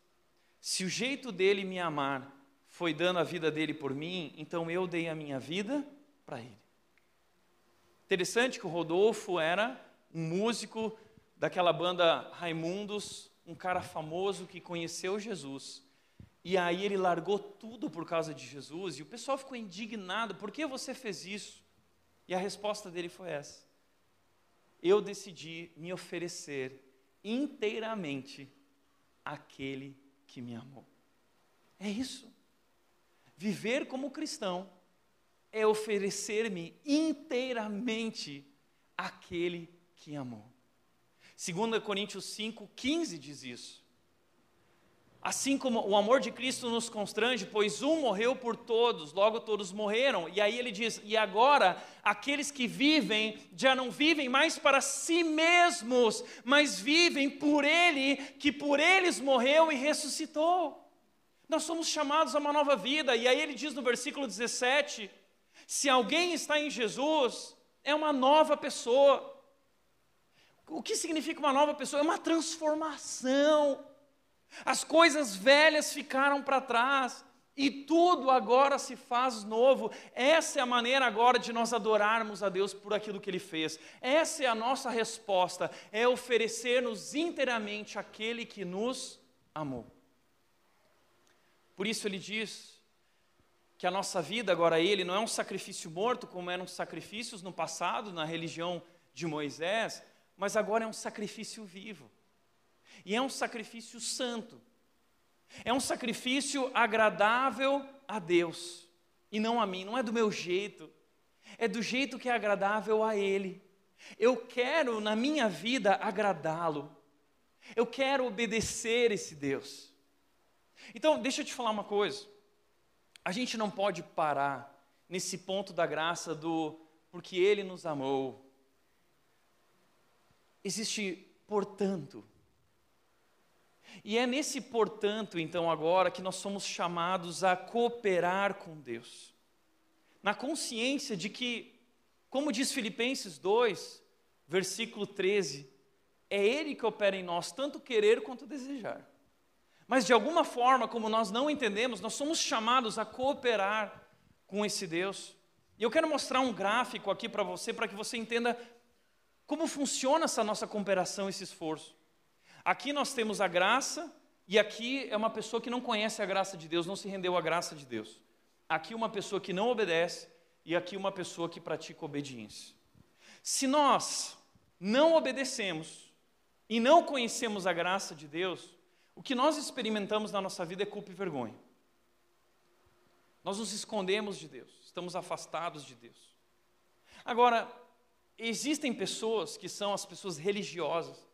Speaker 10: se o jeito dele me amar foi dando a vida dele por mim, então eu dei a minha vida para ele. Interessante que o Rodolfo era um músico daquela banda Raimundos, um cara famoso que conheceu Jesus e aí ele largou tudo por causa de Jesus, e o pessoal ficou indignado: por que você fez isso? E a resposta dele foi essa: eu decidi me oferecer inteiramente àquele que me amou. É isso. Viver como cristão é oferecer-me inteiramente àquele que amou. 2 Coríntios 5,15 diz isso. Assim como o amor de Cristo nos constrange, pois um morreu por todos, logo todos morreram. E aí ele diz: e agora aqueles que vivem já não vivem mais para si mesmos, mas vivem por Ele, que por eles morreu e ressuscitou. Nós somos chamados a uma nova vida. E aí ele diz no versículo 17: se alguém está em Jesus, é uma nova pessoa. O que significa uma nova pessoa? É uma transformação. As coisas velhas ficaram para trás e tudo agora se faz novo. Essa é a maneira agora de nós adorarmos a Deus por aquilo que Ele fez. Essa é a nossa resposta, é oferecer-nos inteiramente aquele que nos amou. Por isso Ele diz que a nossa vida agora Ele não é um sacrifício morto, como eram sacrifícios no passado, na religião de Moisés, mas agora é um sacrifício vivo. E é um sacrifício santo. É um sacrifício agradável a Deus e não a mim, não é do meu jeito, é do jeito que é agradável a Ele. Eu quero na minha vida agradá-lo, eu quero obedecer esse Deus. Então, deixa eu te falar uma coisa, a gente não pode parar nesse ponto da graça do porque Ele nos amou. Existe, portanto, e é nesse, portanto, então, agora, que nós somos chamados a cooperar com Deus. Na consciência de que, como diz Filipenses 2, versículo 13, é Ele que opera em nós, tanto querer quanto desejar. Mas, de alguma forma, como nós não entendemos, nós somos chamados a cooperar com esse Deus. E eu quero mostrar um gráfico aqui para você, para que você entenda como funciona essa nossa cooperação, esse esforço. Aqui nós temos a graça, e aqui é uma pessoa que não conhece a graça de Deus, não se rendeu à graça de Deus. Aqui uma pessoa que não obedece, e aqui uma pessoa que pratica obediência. Se nós não obedecemos e não conhecemos a graça de Deus, o que nós experimentamos na nossa vida é culpa e vergonha. Nós nos escondemos de Deus, estamos afastados de Deus. Agora, existem pessoas que são as pessoas religiosas,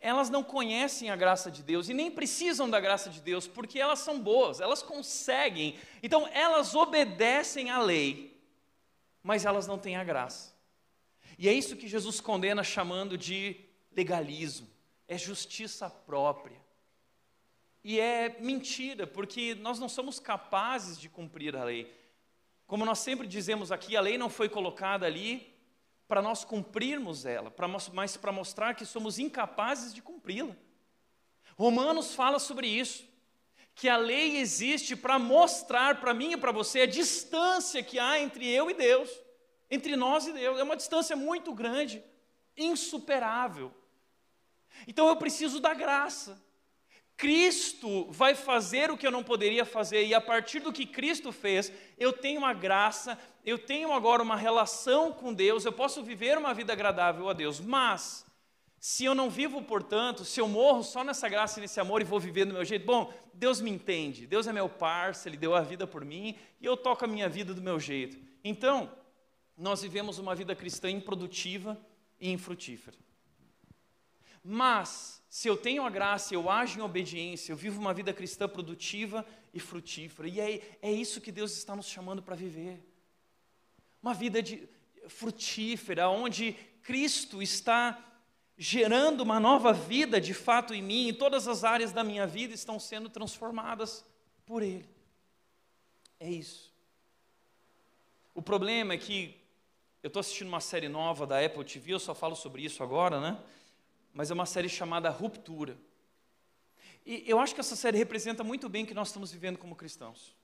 Speaker 10: elas não conhecem a graça de Deus e nem precisam da graça de Deus, porque elas são boas, elas conseguem. Então, elas obedecem à lei, mas elas não têm a graça. E é isso que Jesus condena chamando de legalismo, é justiça própria. E é mentira, porque nós não somos capazes de cumprir a lei. Como nós sempre dizemos aqui, a lei não foi colocada ali para nós cumprirmos ela, pra, mas para mostrar que somos incapazes de cumpri-la. Romanos fala sobre isso, que a lei existe para mostrar para mim e para você a distância que há entre eu e Deus, entre nós e Deus. É uma distância muito grande, insuperável. Então eu preciso da graça. Cristo vai fazer o que eu não poderia fazer, e a partir do que Cristo fez, eu tenho uma graça, eu tenho agora uma relação com Deus, eu posso viver uma vida agradável a Deus, mas, se eu não vivo, portanto, se eu morro só nessa graça e nesse amor e vou viver do meu jeito, bom, Deus me entende, Deus é meu parceiro, Ele deu a vida por mim e eu toco a minha vida do meu jeito. Então, nós vivemos uma vida cristã improdutiva e infrutífera. Mas, se eu tenho a graça, eu ajo em obediência, eu vivo uma vida cristã produtiva e frutífera. E é, é isso que Deus está nos chamando para viver. Uma vida de, frutífera, onde Cristo está gerando uma nova vida de fato em mim, e todas as áreas da minha vida estão sendo transformadas por Ele. É isso. O problema é que eu estou assistindo uma série nova da Apple TV, eu só falo sobre isso agora, né? Mas é uma série chamada Ruptura. E eu acho que essa série representa muito bem o que nós estamos vivendo como cristãos.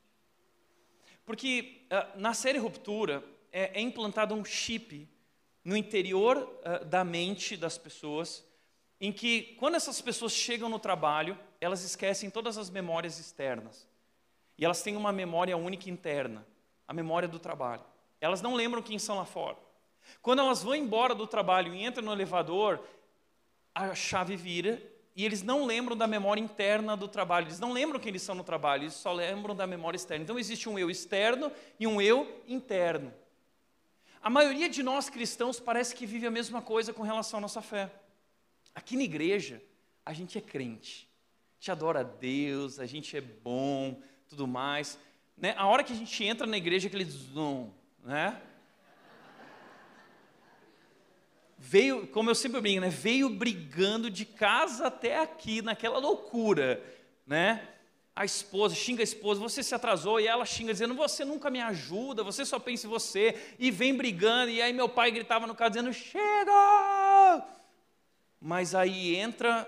Speaker 10: Porque uh, na série Ruptura é, é, implantado um chip no interior uh, da mente das pessoas, em que quando essas pessoas chegam no trabalho, elas esquecem todas as memórias externas. E elas têm uma memória única interna, a memória do trabalho. Elas não lembram quem são lá fora. Quando elas vão embora do trabalho e entram no elevador, a chave vira e eles não lembram da memória interna do trabalho, eles não lembram quem eles são no trabalho, eles só lembram da memória externa. Então existe um eu externo e um eu interno. A maioria de nós cristãos parece que vive a mesma coisa com relação à nossa fé. Aqui na igreja, a gente é crente, a gente adora a Deus, a gente é bom, tudo mais. Né? A hora que a gente entra na igreja, aquele zoom, né? Veio, como eu sempre brinco, né, veio brigando de casa até aqui, naquela loucura, né? a esposa, xinga a esposa, você se atrasou, e ela xinga dizendo, você nunca me ajuda, você só pensa em você, e vem brigando, e aí meu pai gritava no carro dizendo, chega! Mas aí entra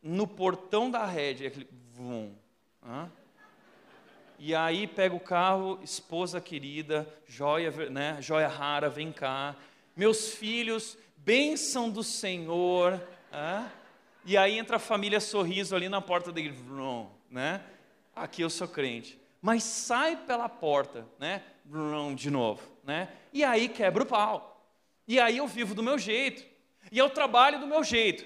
Speaker 10: no portão da rede, aquele vum, e aí pega o carro, esposa querida, joia, né, joia rara, vem cá, meus filhos, bênção do Senhor, e aí entra a família Sorriso ali na porta da igreja, né? aqui eu sou crente. Mas sai pela porta, né? De novo, né? E aí quebra o pau. E aí eu vivo do meu jeito. E eu trabalho do meu jeito.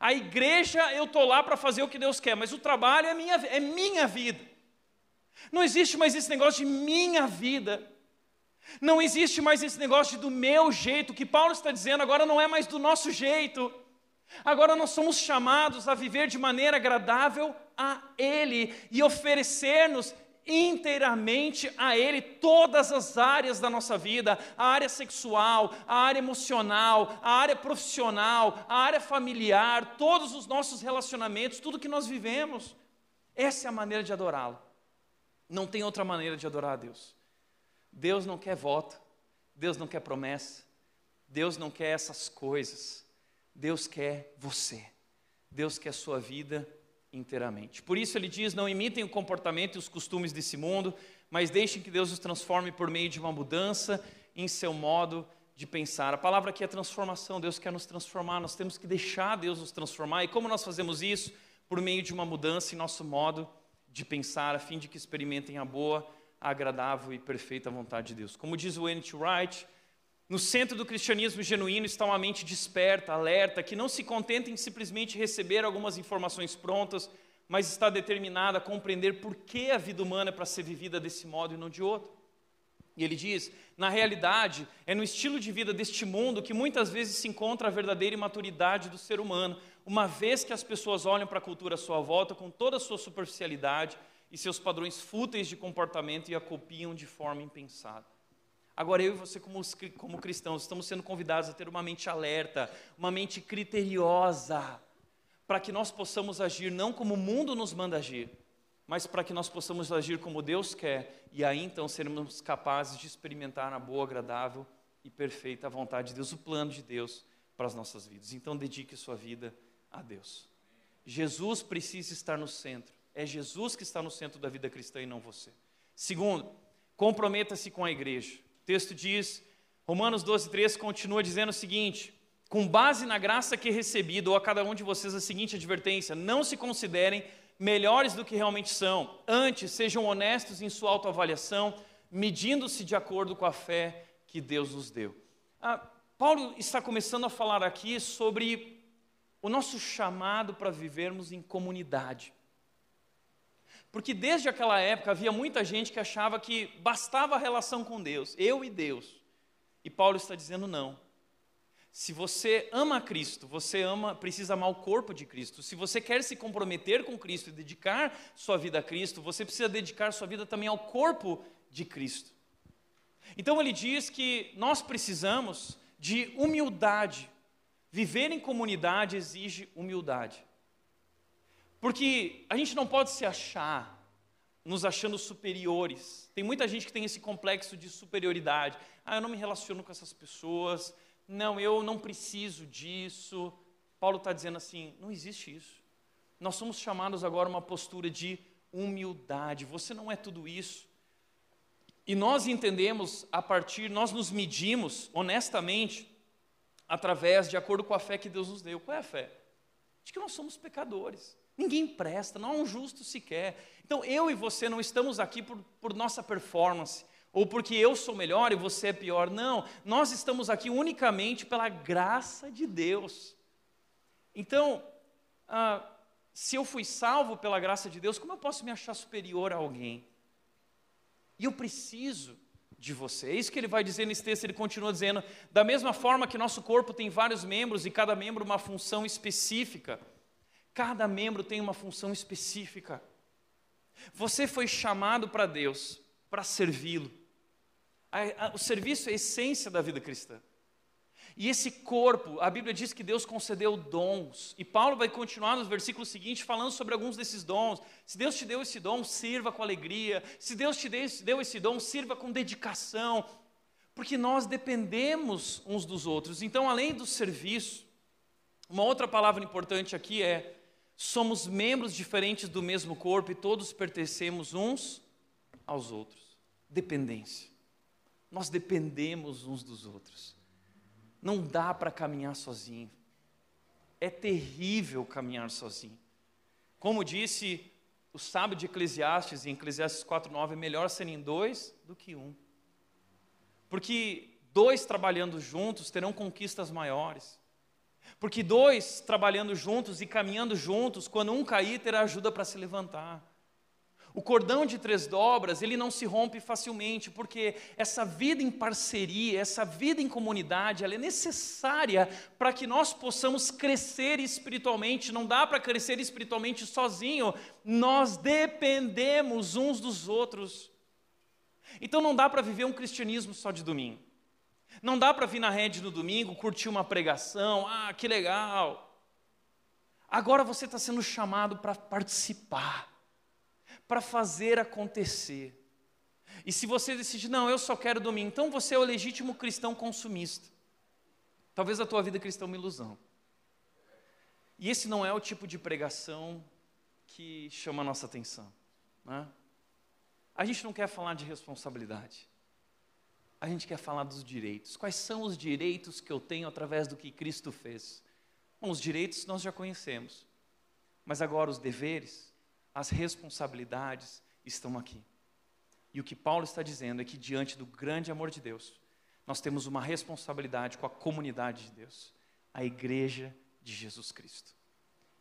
Speaker 10: A igreja eu tô lá para fazer o que Deus quer, mas o trabalho é minha, é minha vida. Não existe mais esse negócio de minha vida. Não existe mais esse negócio do meu jeito. Que Paulo está dizendo agora não é mais do nosso jeito. Agora nós somos chamados a viver de maneira agradável a Ele e oferecer-nos inteiramente a Ele todas as áreas da nossa vida, a área sexual, a área emocional, a área profissional, a área familiar, todos os nossos relacionamentos, tudo que nós vivemos. Essa é a maneira de adorá-lo. Não tem outra maneira de adorar a Deus. Deus não quer voto, Deus não quer promessa, Deus não quer essas coisas. Deus quer você. Deus quer sua vida inteiramente. Por isso ele diz: não imitem o comportamento e os costumes desse mundo, mas deixem que Deus os transforme por meio de uma mudança em seu modo de pensar. A palavra aqui é transformação. Deus quer nos transformar. Nós temos que deixar Deus nos transformar. E como nós fazemos isso? Por meio de uma mudança em nosso modo de pensar, a fim de que experimentem a boa, a agradável e perfeita vontade de Deus. Como diz o N.T. Wright, no centro do cristianismo genuíno está uma mente desperta, alerta, que não se contenta em simplesmente receber algumas informações prontas, mas está determinada a compreender por que a vida humana é para ser vivida desse modo e não de outro. E ele diz: na realidade, é no estilo de vida deste mundo que muitas vezes se encontra a verdadeira imaturidade do ser humano, uma vez que as pessoas olham para a cultura à sua volta com toda a sua superficialidade e seus padrões fúteis de comportamento e a copiam de forma impensada. Agora, eu e você, como, como cristãos, estamos sendo convidados a ter uma mente alerta, uma mente criteriosa, para que nós possamos agir não como o mundo nos manda agir, mas para que nós possamos agir como Deus quer, e aí então seremos capazes de experimentar a boa, agradável e perfeita vontade de Deus, o plano de Deus para as nossas vidas. Então, dedique sua vida a Deus. Jesus precisa estar no centro. É Jesus que está no centro da vida cristã e não você. Segundo, comprometa-se com a igreja. O texto diz, Romanos 12, 3 continua dizendo o seguinte: com base na graça que recebi, dou a cada um de vocês a seguinte advertência: não se considerem melhores do que realmente são, antes sejam honestos em sua autoavaliação, medindo-se de acordo com a fé que Deus nos deu. Ah, Paulo está começando a falar aqui sobre o nosso chamado para vivermos em comunidade. Porque desde aquela época havia muita gente que achava que bastava a relação com Deus, eu e Deus. E Paulo está dizendo não. Se você ama Cristo, você ama, precisa amar o corpo de Cristo. Se você quer se comprometer com Cristo e dedicar sua vida a Cristo, você precisa dedicar sua vida também ao corpo de Cristo. Então ele diz que nós precisamos de humildade. Viver em comunidade exige humildade. Porque a gente não pode se achar nos achando superiores. Tem muita gente que tem esse complexo de superioridade. Ah, eu não me relaciono com essas pessoas. Não, eu não preciso disso. Paulo está dizendo assim: não existe isso. Nós somos chamados agora a uma postura de humildade. Você não é tudo isso. E nós entendemos a partir, nós nos medimos honestamente através, de acordo com a fé que Deus nos deu. Qual é a fé? De que nós somos pecadores. Ninguém presta, não há um justo sequer. Então eu e você não estamos aqui por, por nossa performance, ou porque eu sou melhor e você é pior. Não, nós estamos aqui unicamente pela graça de Deus. Então, ah, se eu fui salvo pela graça de Deus, como eu posso me achar superior a alguém? E eu preciso de você. É isso que ele vai dizer nesse texto, ele continua dizendo: da mesma forma que nosso corpo tem vários membros e cada membro uma função específica. Cada membro tem uma função específica. Você foi chamado para Deus, para servi-lo. O serviço é a essência da vida cristã. E esse corpo, a Bíblia diz que Deus concedeu dons. E Paulo vai continuar nos versículos seguintes falando sobre alguns desses dons. Se Deus te deu esse dom, sirva com alegria. Se Deus te deu esse dom, sirva com dedicação. Porque nós dependemos uns dos outros. Então, além do serviço, uma outra palavra importante aqui é: somos membros diferentes do mesmo corpo e todos pertencemos uns aos outros. Dependência. Nós dependemos uns dos outros. Não dá para caminhar sozinho. É terrível caminhar sozinho. Como disse o sábio de Eclesiastes, em Eclesiastes 4,9, é melhor serem dois do que um. Porque dois trabalhando juntos terão conquistas maiores. Porque dois trabalhando juntos e caminhando juntos, quando um cair, terá ajuda para se levantar. O cordão de três dobras, ele não se rompe facilmente, porque essa vida em parceria, essa vida em comunidade, ela é necessária para que nós possamos crescer espiritualmente. Não dá para crescer espiritualmente sozinho, nós dependemos uns dos outros. Então não dá para viver um cristianismo só de domingo. Não dá para vir na rede no domingo, curtir uma pregação, ah, que legal. Agora você está sendo chamado para participar para fazer acontecer. E se você decide, não, eu só quero domingo, então você é o legítimo cristão consumista. Talvez a tua vida cristã é uma ilusão. E esse não é o tipo de pregação que chama a nossa atenção. Né? A gente não quer falar de responsabilidade. A gente quer falar dos direitos. Quais são os direitos que eu tenho através do que Cristo fez? Bom, os direitos nós já conhecemos. Mas agora os deveres, as responsabilidades estão aqui. E o que Paulo está dizendo é que, diante do grande amor de Deus, nós temos uma responsabilidade com a comunidade de Deus, a igreja de Jesus Cristo.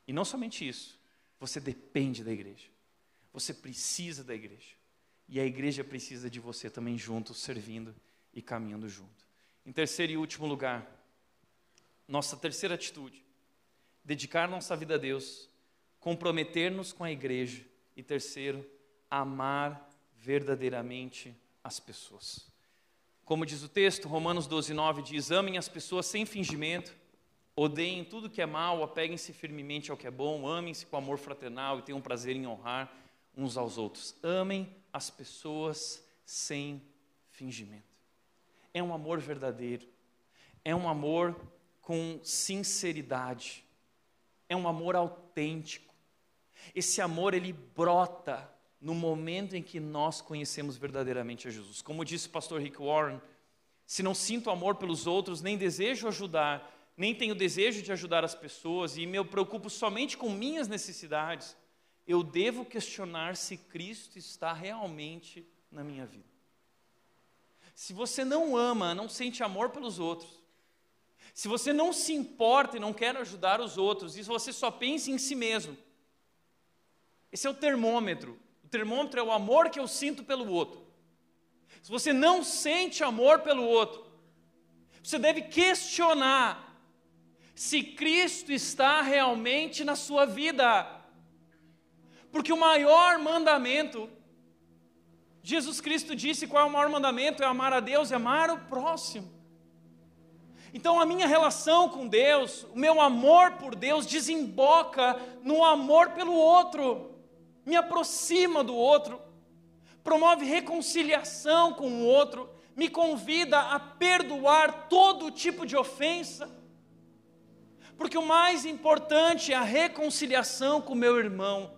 Speaker 10: E não somente isso, você depende da igreja, você precisa da igreja, e a igreja precisa de você também junto, servindo e caminhando junto. Em terceiro e último lugar, nossa terceira atitude, dedicar nossa vida a Deus comprometer-nos com a igreja e terceiro, amar verdadeiramente as pessoas. Como diz o texto, Romanos 12, 9 diz: Amem as pessoas sem fingimento, odeiem tudo que é mal, apeguem-se firmemente ao que é bom, amem-se com amor fraternal e tenham prazer em honrar uns aos outros. Amem as pessoas sem fingimento. É um amor verdadeiro, é um amor com sinceridade, é um amor autêntico. Esse amor ele brota no momento em que nós conhecemos verdadeiramente a Jesus. Como disse o pastor Rick Warren, se não sinto amor pelos outros, nem desejo ajudar, nem tenho desejo de ajudar as pessoas e me preocupo somente com minhas necessidades, eu devo questionar se Cristo está realmente na minha vida. Se você não ama, não sente amor pelos outros, se você não se importa e não quer ajudar os outros, e se você só pensa em si mesmo, esse é o termômetro. O termômetro é o amor que eu sinto pelo outro. Se você não sente amor pelo outro, você deve questionar se Cristo está realmente na sua vida. Porque o maior mandamento, Jesus Cristo disse qual é o maior mandamento: é amar a Deus e amar o próximo. Então a minha relação com Deus, o meu amor por Deus desemboca no amor pelo outro me aproxima do outro, promove reconciliação com o outro, me convida a perdoar todo tipo de ofensa. Porque o mais importante é a reconciliação com o meu irmão.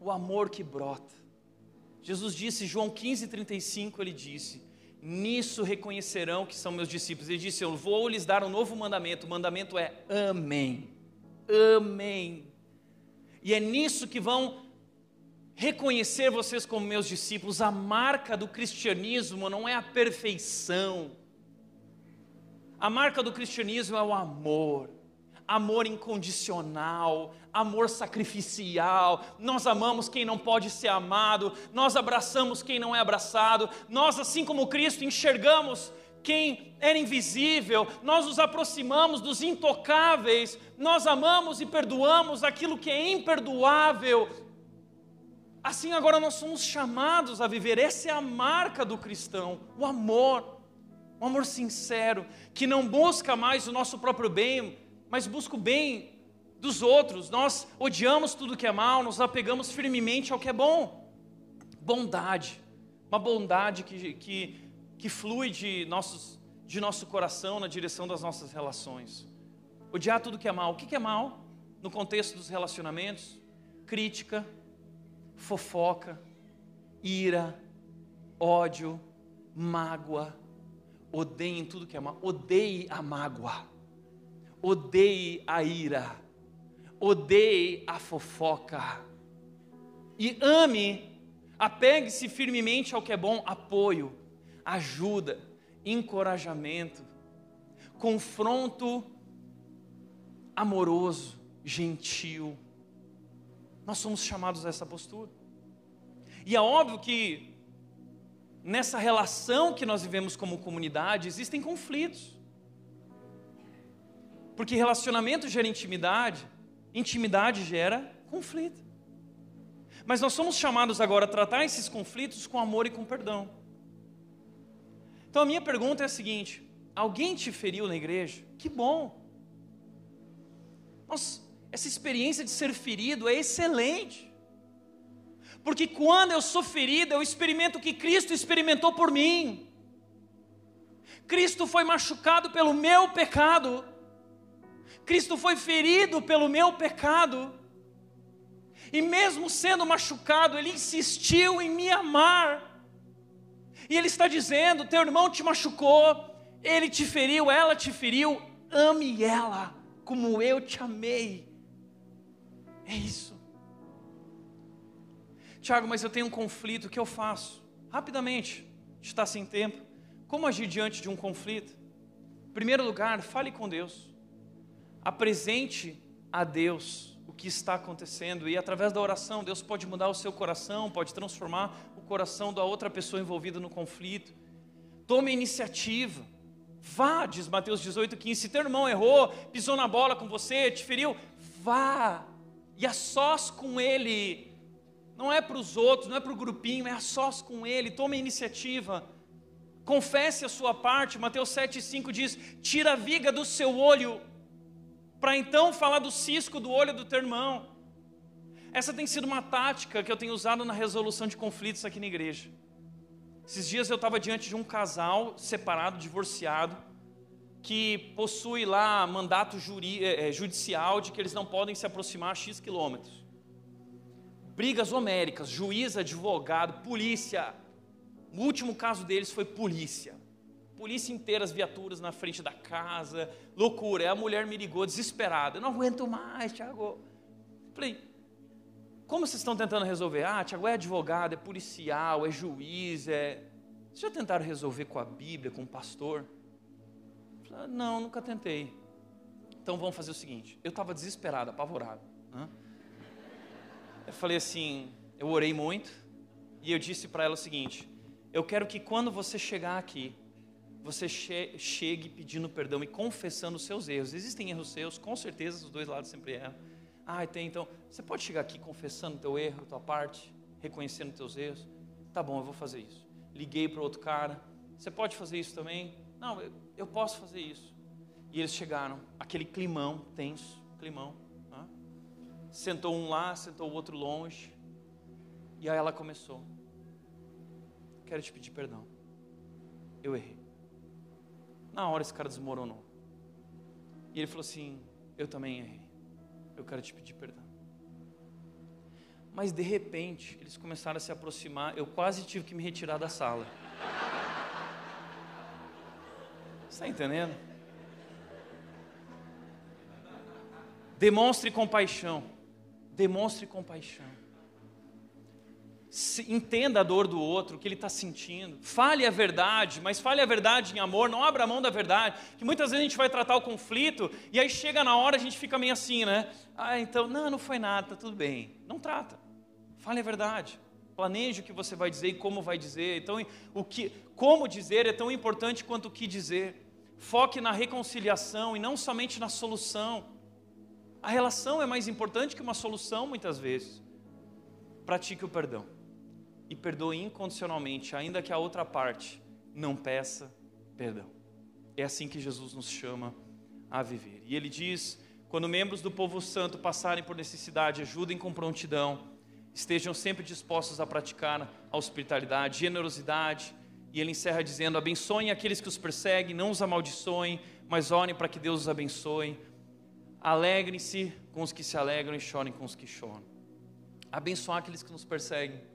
Speaker 10: O amor que brota. Jesus disse, João 15, 35, ele disse: Nisso reconhecerão que são meus discípulos. Ele disse: Eu vou lhes dar um novo mandamento. O mandamento é amém amem. E é nisso que vão reconhecer vocês como meus discípulos. A marca do cristianismo não é a perfeição. A marca do cristianismo é o amor. Amor incondicional, amor sacrificial. Nós amamos quem não pode ser amado, nós abraçamos quem não é abraçado. Nós, assim como Cristo, enxergamos quem era invisível, nós nos aproximamos dos intocáveis, nós amamos e perdoamos aquilo que é imperdoável. Assim agora nós somos chamados a viver, essa é a marca do cristão, o amor. um amor sincero, que não busca mais o nosso próprio bem, mas busca o bem dos outros. Nós odiamos tudo que é mal, nos apegamos firmemente ao que é bom. Bondade, uma bondade que, que, que flui de, nossos, de nosso coração na direção das nossas relações. Odiar tudo que é mal. O que é mal no contexto dos relacionamentos? Crítica, fofoca, ira, ódio, mágoa, Odeiem tudo que é mal. Odeie a mágoa. Odeie a ira. Odeie a fofoca. E ame, apegue-se firmemente ao que é bom, apoio, ajuda, encorajamento, confronto amoroso, gentil. Nós somos chamados a essa postura. E é óbvio que nessa relação que nós vivemos como comunidade, existem conflitos. Porque relacionamento gera intimidade, intimidade gera conflito. Mas nós somos chamados agora a tratar esses conflitos com amor e com perdão. Então a minha pergunta é a seguinte: alguém te feriu na igreja? Que bom. Nossa, essa experiência de ser ferido é excelente. Porque quando eu sou ferido, eu experimento o que Cristo experimentou por mim. Cristo foi machucado pelo meu pecado. Cristo foi ferido pelo meu pecado. E mesmo sendo machucado, ele insistiu em me amar. E ele está dizendo: teu irmão te machucou, ele te feriu, ela te feriu, ame ela como eu te amei. É isso. Tiago, mas eu tenho um conflito, o que eu faço? Rapidamente, está sem tempo. Como agir diante de um conflito? Em primeiro lugar, fale com Deus. Apresente a Deus o que está acontecendo e através da oração, Deus pode mudar o seu coração, pode transformar o coração da outra pessoa envolvida no conflito. Tome iniciativa. Vá, diz Mateus 18, 15. Se teu irmão errou, pisou na bola com você, te feriu, vá e a sós com ele não é para os outros, não é para o grupinho, é a sós com Ele. Tome iniciativa. Confesse a sua parte. Mateus 7,5 diz: tira a viga do seu olho, para então falar do cisco do olho do teu irmão. Essa tem sido uma tática que eu tenho usado na resolução de conflitos aqui na igreja. Esses dias eu estava diante de um casal separado, divorciado, que possui lá mandato juri, é, judicial de que eles não podem se aproximar a X quilômetros brigas homéricas, juiz, advogado, polícia. O último caso deles foi polícia. Polícia inteira, as viaturas na frente da casa, loucura. É a mulher me ligou desesperada. Eu não aguento mais, Tiago. Falei, como vocês estão tentando resolver? Ah, Tiago, é advogado, é policial, é juiz, é. Vocês já tentaram resolver com a Bíblia, com o pastor? Falei, não, nunca tentei. Então vamos fazer o seguinte: eu estava desesperado, apavorado. Né? eu falei assim, eu orei muito e eu disse para ela o seguinte: eu quero que quando você chegar aqui, você che chegue pedindo perdão e confessando os seus erros. Existem erros seus, com certeza os dois lados sempre erram. Ah, tem então. Você pode chegar aqui confessando teu erro, tua parte, reconhecendo teus erros. Tá bom, eu vou fazer isso. Liguei para outro cara. Você pode fazer isso também? Não, eu, eu posso fazer isso. E eles chegaram, aquele climão tenso, climão. Sentou um lá, sentou o outro longe. E aí ela começou. Quero te pedir perdão. Eu errei. Na hora esse cara desmoronou. E ele falou assim: Eu também errei. Eu quero te pedir perdão. Mas de repente, eles começaram a se aproximar. Eu quase tive que me retirar da sala. Está entendendo? Demonstre compaixão demonstre compaixão. Entenda a dor do outro, o que ele está sentindo. Fale a verdade, mas fale a verdade em amor, não abra mão da verdade. Que muitas vezes a gente vai tratar o conflito e aí chega na hora a gente fica meio assim, né? Ah, então, não, não foi nada, tá tudo bem. Não trata. Fale a verdade. Planeje o que você vai dizer e como vai dizer. Então, o que, como dizer é tão importante quanto o que dizer. Foque na reconciliação e não somente na solução. A relação é mais importante que uma solução, muitas vezes. Pratique o perdão e perdoe incondicionalmente, ainda que a outra parte não peça perdão. É assim que Jesus nos chama a viver. E ele diz: quando membros do povo santo passarem por necessidade, ajudem com prontidão, estejam sempre dispostos a praticar a hospitalidade, generosidade. E ele encerra dizendo: abençoem aqueles que os perseguem, não os amaldiçoem, mas orem para que Deus os abençoe. Alegrem-se com os que se alegram e chorem com os que choram. Abençoar aqueles que nos perseguem.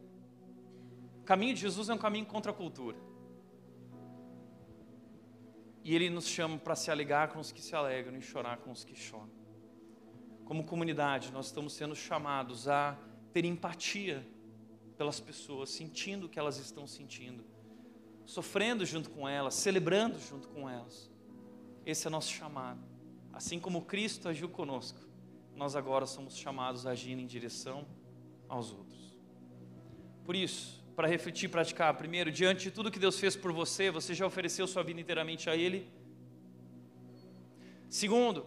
Speaker 10: O caminho de Jesus é um caminho contra a cultura. E Ele nos chama para se alegrar com os que se alegram e chorar com os que choram. Como comunidade, nós estamos sendo chamados a ter empatia pelas pessoas, sentindo o que elas estão sentindo, sofrendo junto com elas, celebrando junto com elas. Esse é nosso chamado. Assim como Cristo agiu conosco, nós agora somos chamados a agir em direção aos outros. Por isso, para refletir e praticar. Primeiro, diante de tudo que Deus fez por você, você já ofereceu sua vida inteiramente a Ele? Segundo,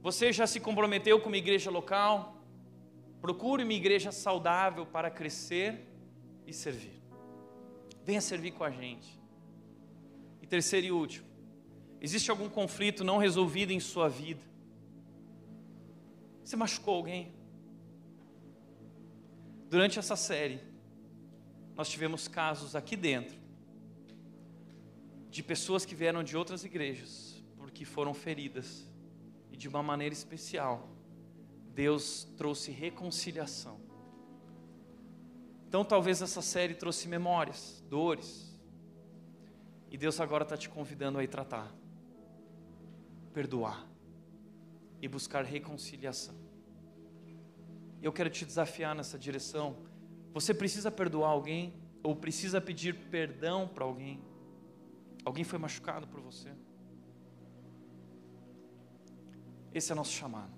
Speaker 10: você já se comprometeu com uma igreja local? Procure uma igreja saudável para crescer e servir. Venha servir com a gente. E terceiro e último, existe algum conflito não resolvido em sua vida? Você machucou alguém? Durante essa série, nós tivemos casos aqui dentro de pessoas que vieram de outras igrejas porque foram feridas e de uma maneira especial Deus trouxe reconciliação. Então talvez essa série trouxe memórias, dores. E Deus agora está te convidando a ir tratar, perdoar e buscar reconciliação. Eu quero te desafiar nessa direção você precisa perdoar alguém ou precisa pedir perdão para alguém? Alguém foi machucado por você? Esse é nosso chamado.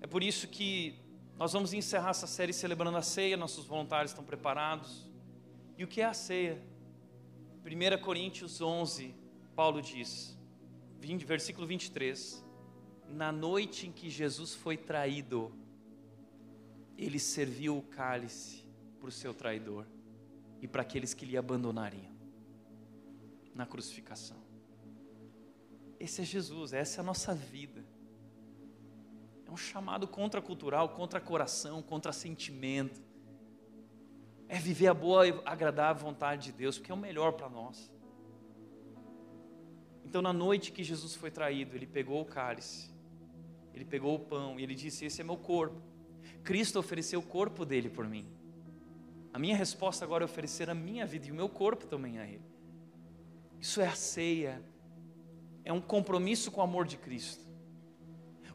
Speaker 10: É por isso que nós vamos encerrar essa série celebrando a ceia, nossos voluntários estão preparados. E o que é a ceia? 1 Coríntios 11, Paulo diz, 20, versículo 23: Na noite em que Jesus foi traído, ele serviu o cálice para o seu traidor e para aqueles que lhe abandonariam na crucificação. Esse é Jesus, essa é a nossa vida. É um chamado contracultural, contra coração, contra sentimento. É viver a boa e agradável vontade de Deus, porque é o melhor para nós. Então, na noite que Jesus foi traído, ele pegou o cálice, ele pegou o pão e ele disse: Esse é meu corpo Cristo ofereceu o corpo dele por mim. A minha resposta agora é oferecer a minha vida e o meu corpo também a Ele. Isso é a ceia, é um compromisso com o amor de Cristo.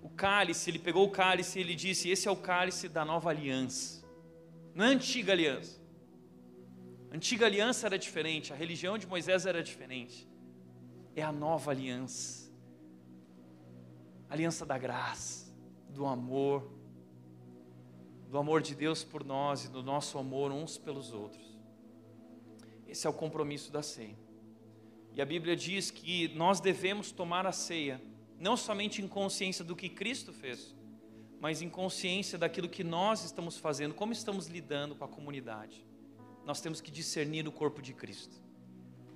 Speaker 10: O cálice, ele pegou o cálice e ele disse: Esse é o cálice da nova aliança, não é a antiga aliança. A antiga aliança era diferente, a religião de Moisés era diferente. É a nova aliança, a aliança da graça, do amor, do amor de Deus por nós e do nosso amor uns pelos outros. Esse é o compromisso da ceia. E a Bíblia diz que nós devemos tomar a ceia, não somente em consciência do que Cristo fez, mas em consciência daquilo que nós estamos fazendo, como estamos lidando com a comunidade. Nós temos que discernir o corpo de Cristo.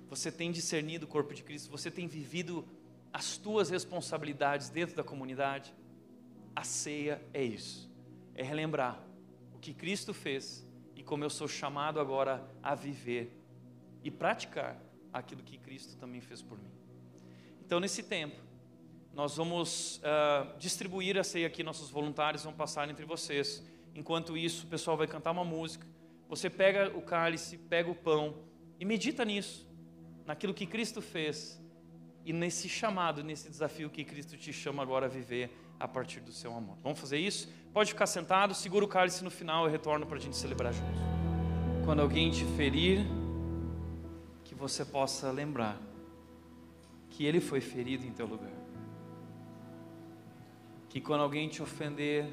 Speaker 10: Você tem discernido o corpo de Cristo, você tem vivido as tuas responsabilidades dentro da comunidade. A ceia é isso é relembrar o que Cristo fez e como eu sou chamado agora a viver e praticar aquilo que Cristo também fez por mim. Então, nesse tempo, nós vamos uh, distribuir a ceia aqui, nossos voluntários vão passar entre vocês. Enquanto isso, o pessoal vai cantar uma música. Você pega o cálice, pega o pão e medita nisso, naquilo que Cristo fez e nesse chamado, nesse desafio que Cristo te chama agora a viver a partir do seu amor. Vamos fazer isso? Pode ficar sentado, segura o cálice no final e retorno para a gente celebrar juntos. Quando alguém te ferir, que você possa lembrar que ele foi ferido em teu lugar. Que quando alguém te ofender,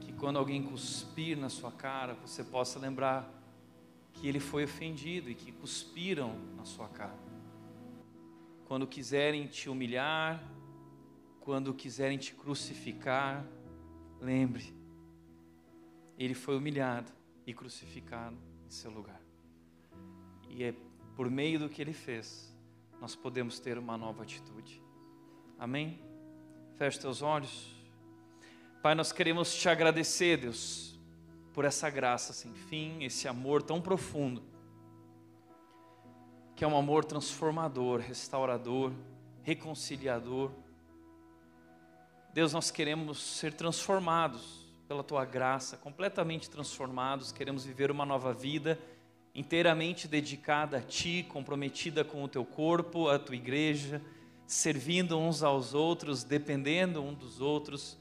Speaker 10: que quando alguém cuspir na sua cara, você possa lembrar que ele foi ofendido e que cuspiram na sua cara. Quando quiserem te humilhar, quando quiserem te crucificar, lembre, ele foi humilhado e crucificado em seu lugar. E é por meio do que ele fez, nós podemos ter uma nova atitude. Amém? Feche teus olhos. Pai, nós queremos te agradecer, Deus, por essa graça sem fim, esse amor tão profundo, que é um amor transformador, restaurador, reconciliador. Deus, nós queremos ser transformados pela tua graça, completamente transformados, queremos viver uma nova vida inteiramente dedicada a ti, comprometida com o teu corpo, a tua igreja, servindo uns aos outros, dependendo um dos outros,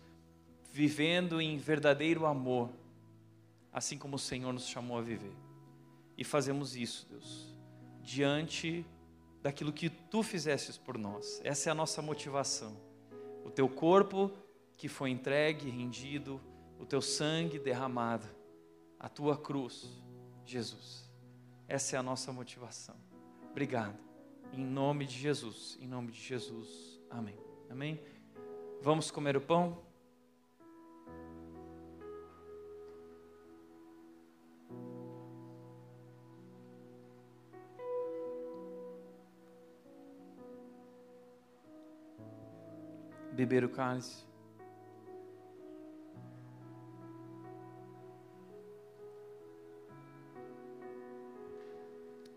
Speaker 10: vivendo em verdadeiro amor, assim como o Senhor nos chamou a viver. E fazemos isso, Deus, diante daquilo que tu fizestes por nós. Essa é a nossa motivação. O teu corpo que foi entregue, rendido, o teu sangue derramado, a tua cruz, Jesus. Essa é a nossa motivação. Obrigado. Em nome de Jesus, em nome de Jesus. Amém. Amém. Vamos comer o pão? Beber o cálice.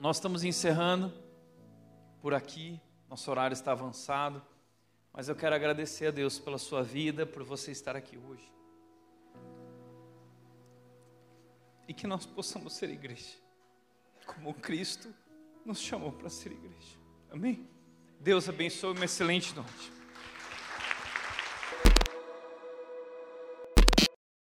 Speaker 10: Nós estamos encerrando por aqui, nosso horário está avançado, mas eu quero agradecer a Deus pela sua vida, por você estar aqui hoje. E que nós possamos ser igreja, como Cristo nos chamou para ser igreja. Amém? Deus abençoe uma excelente noite.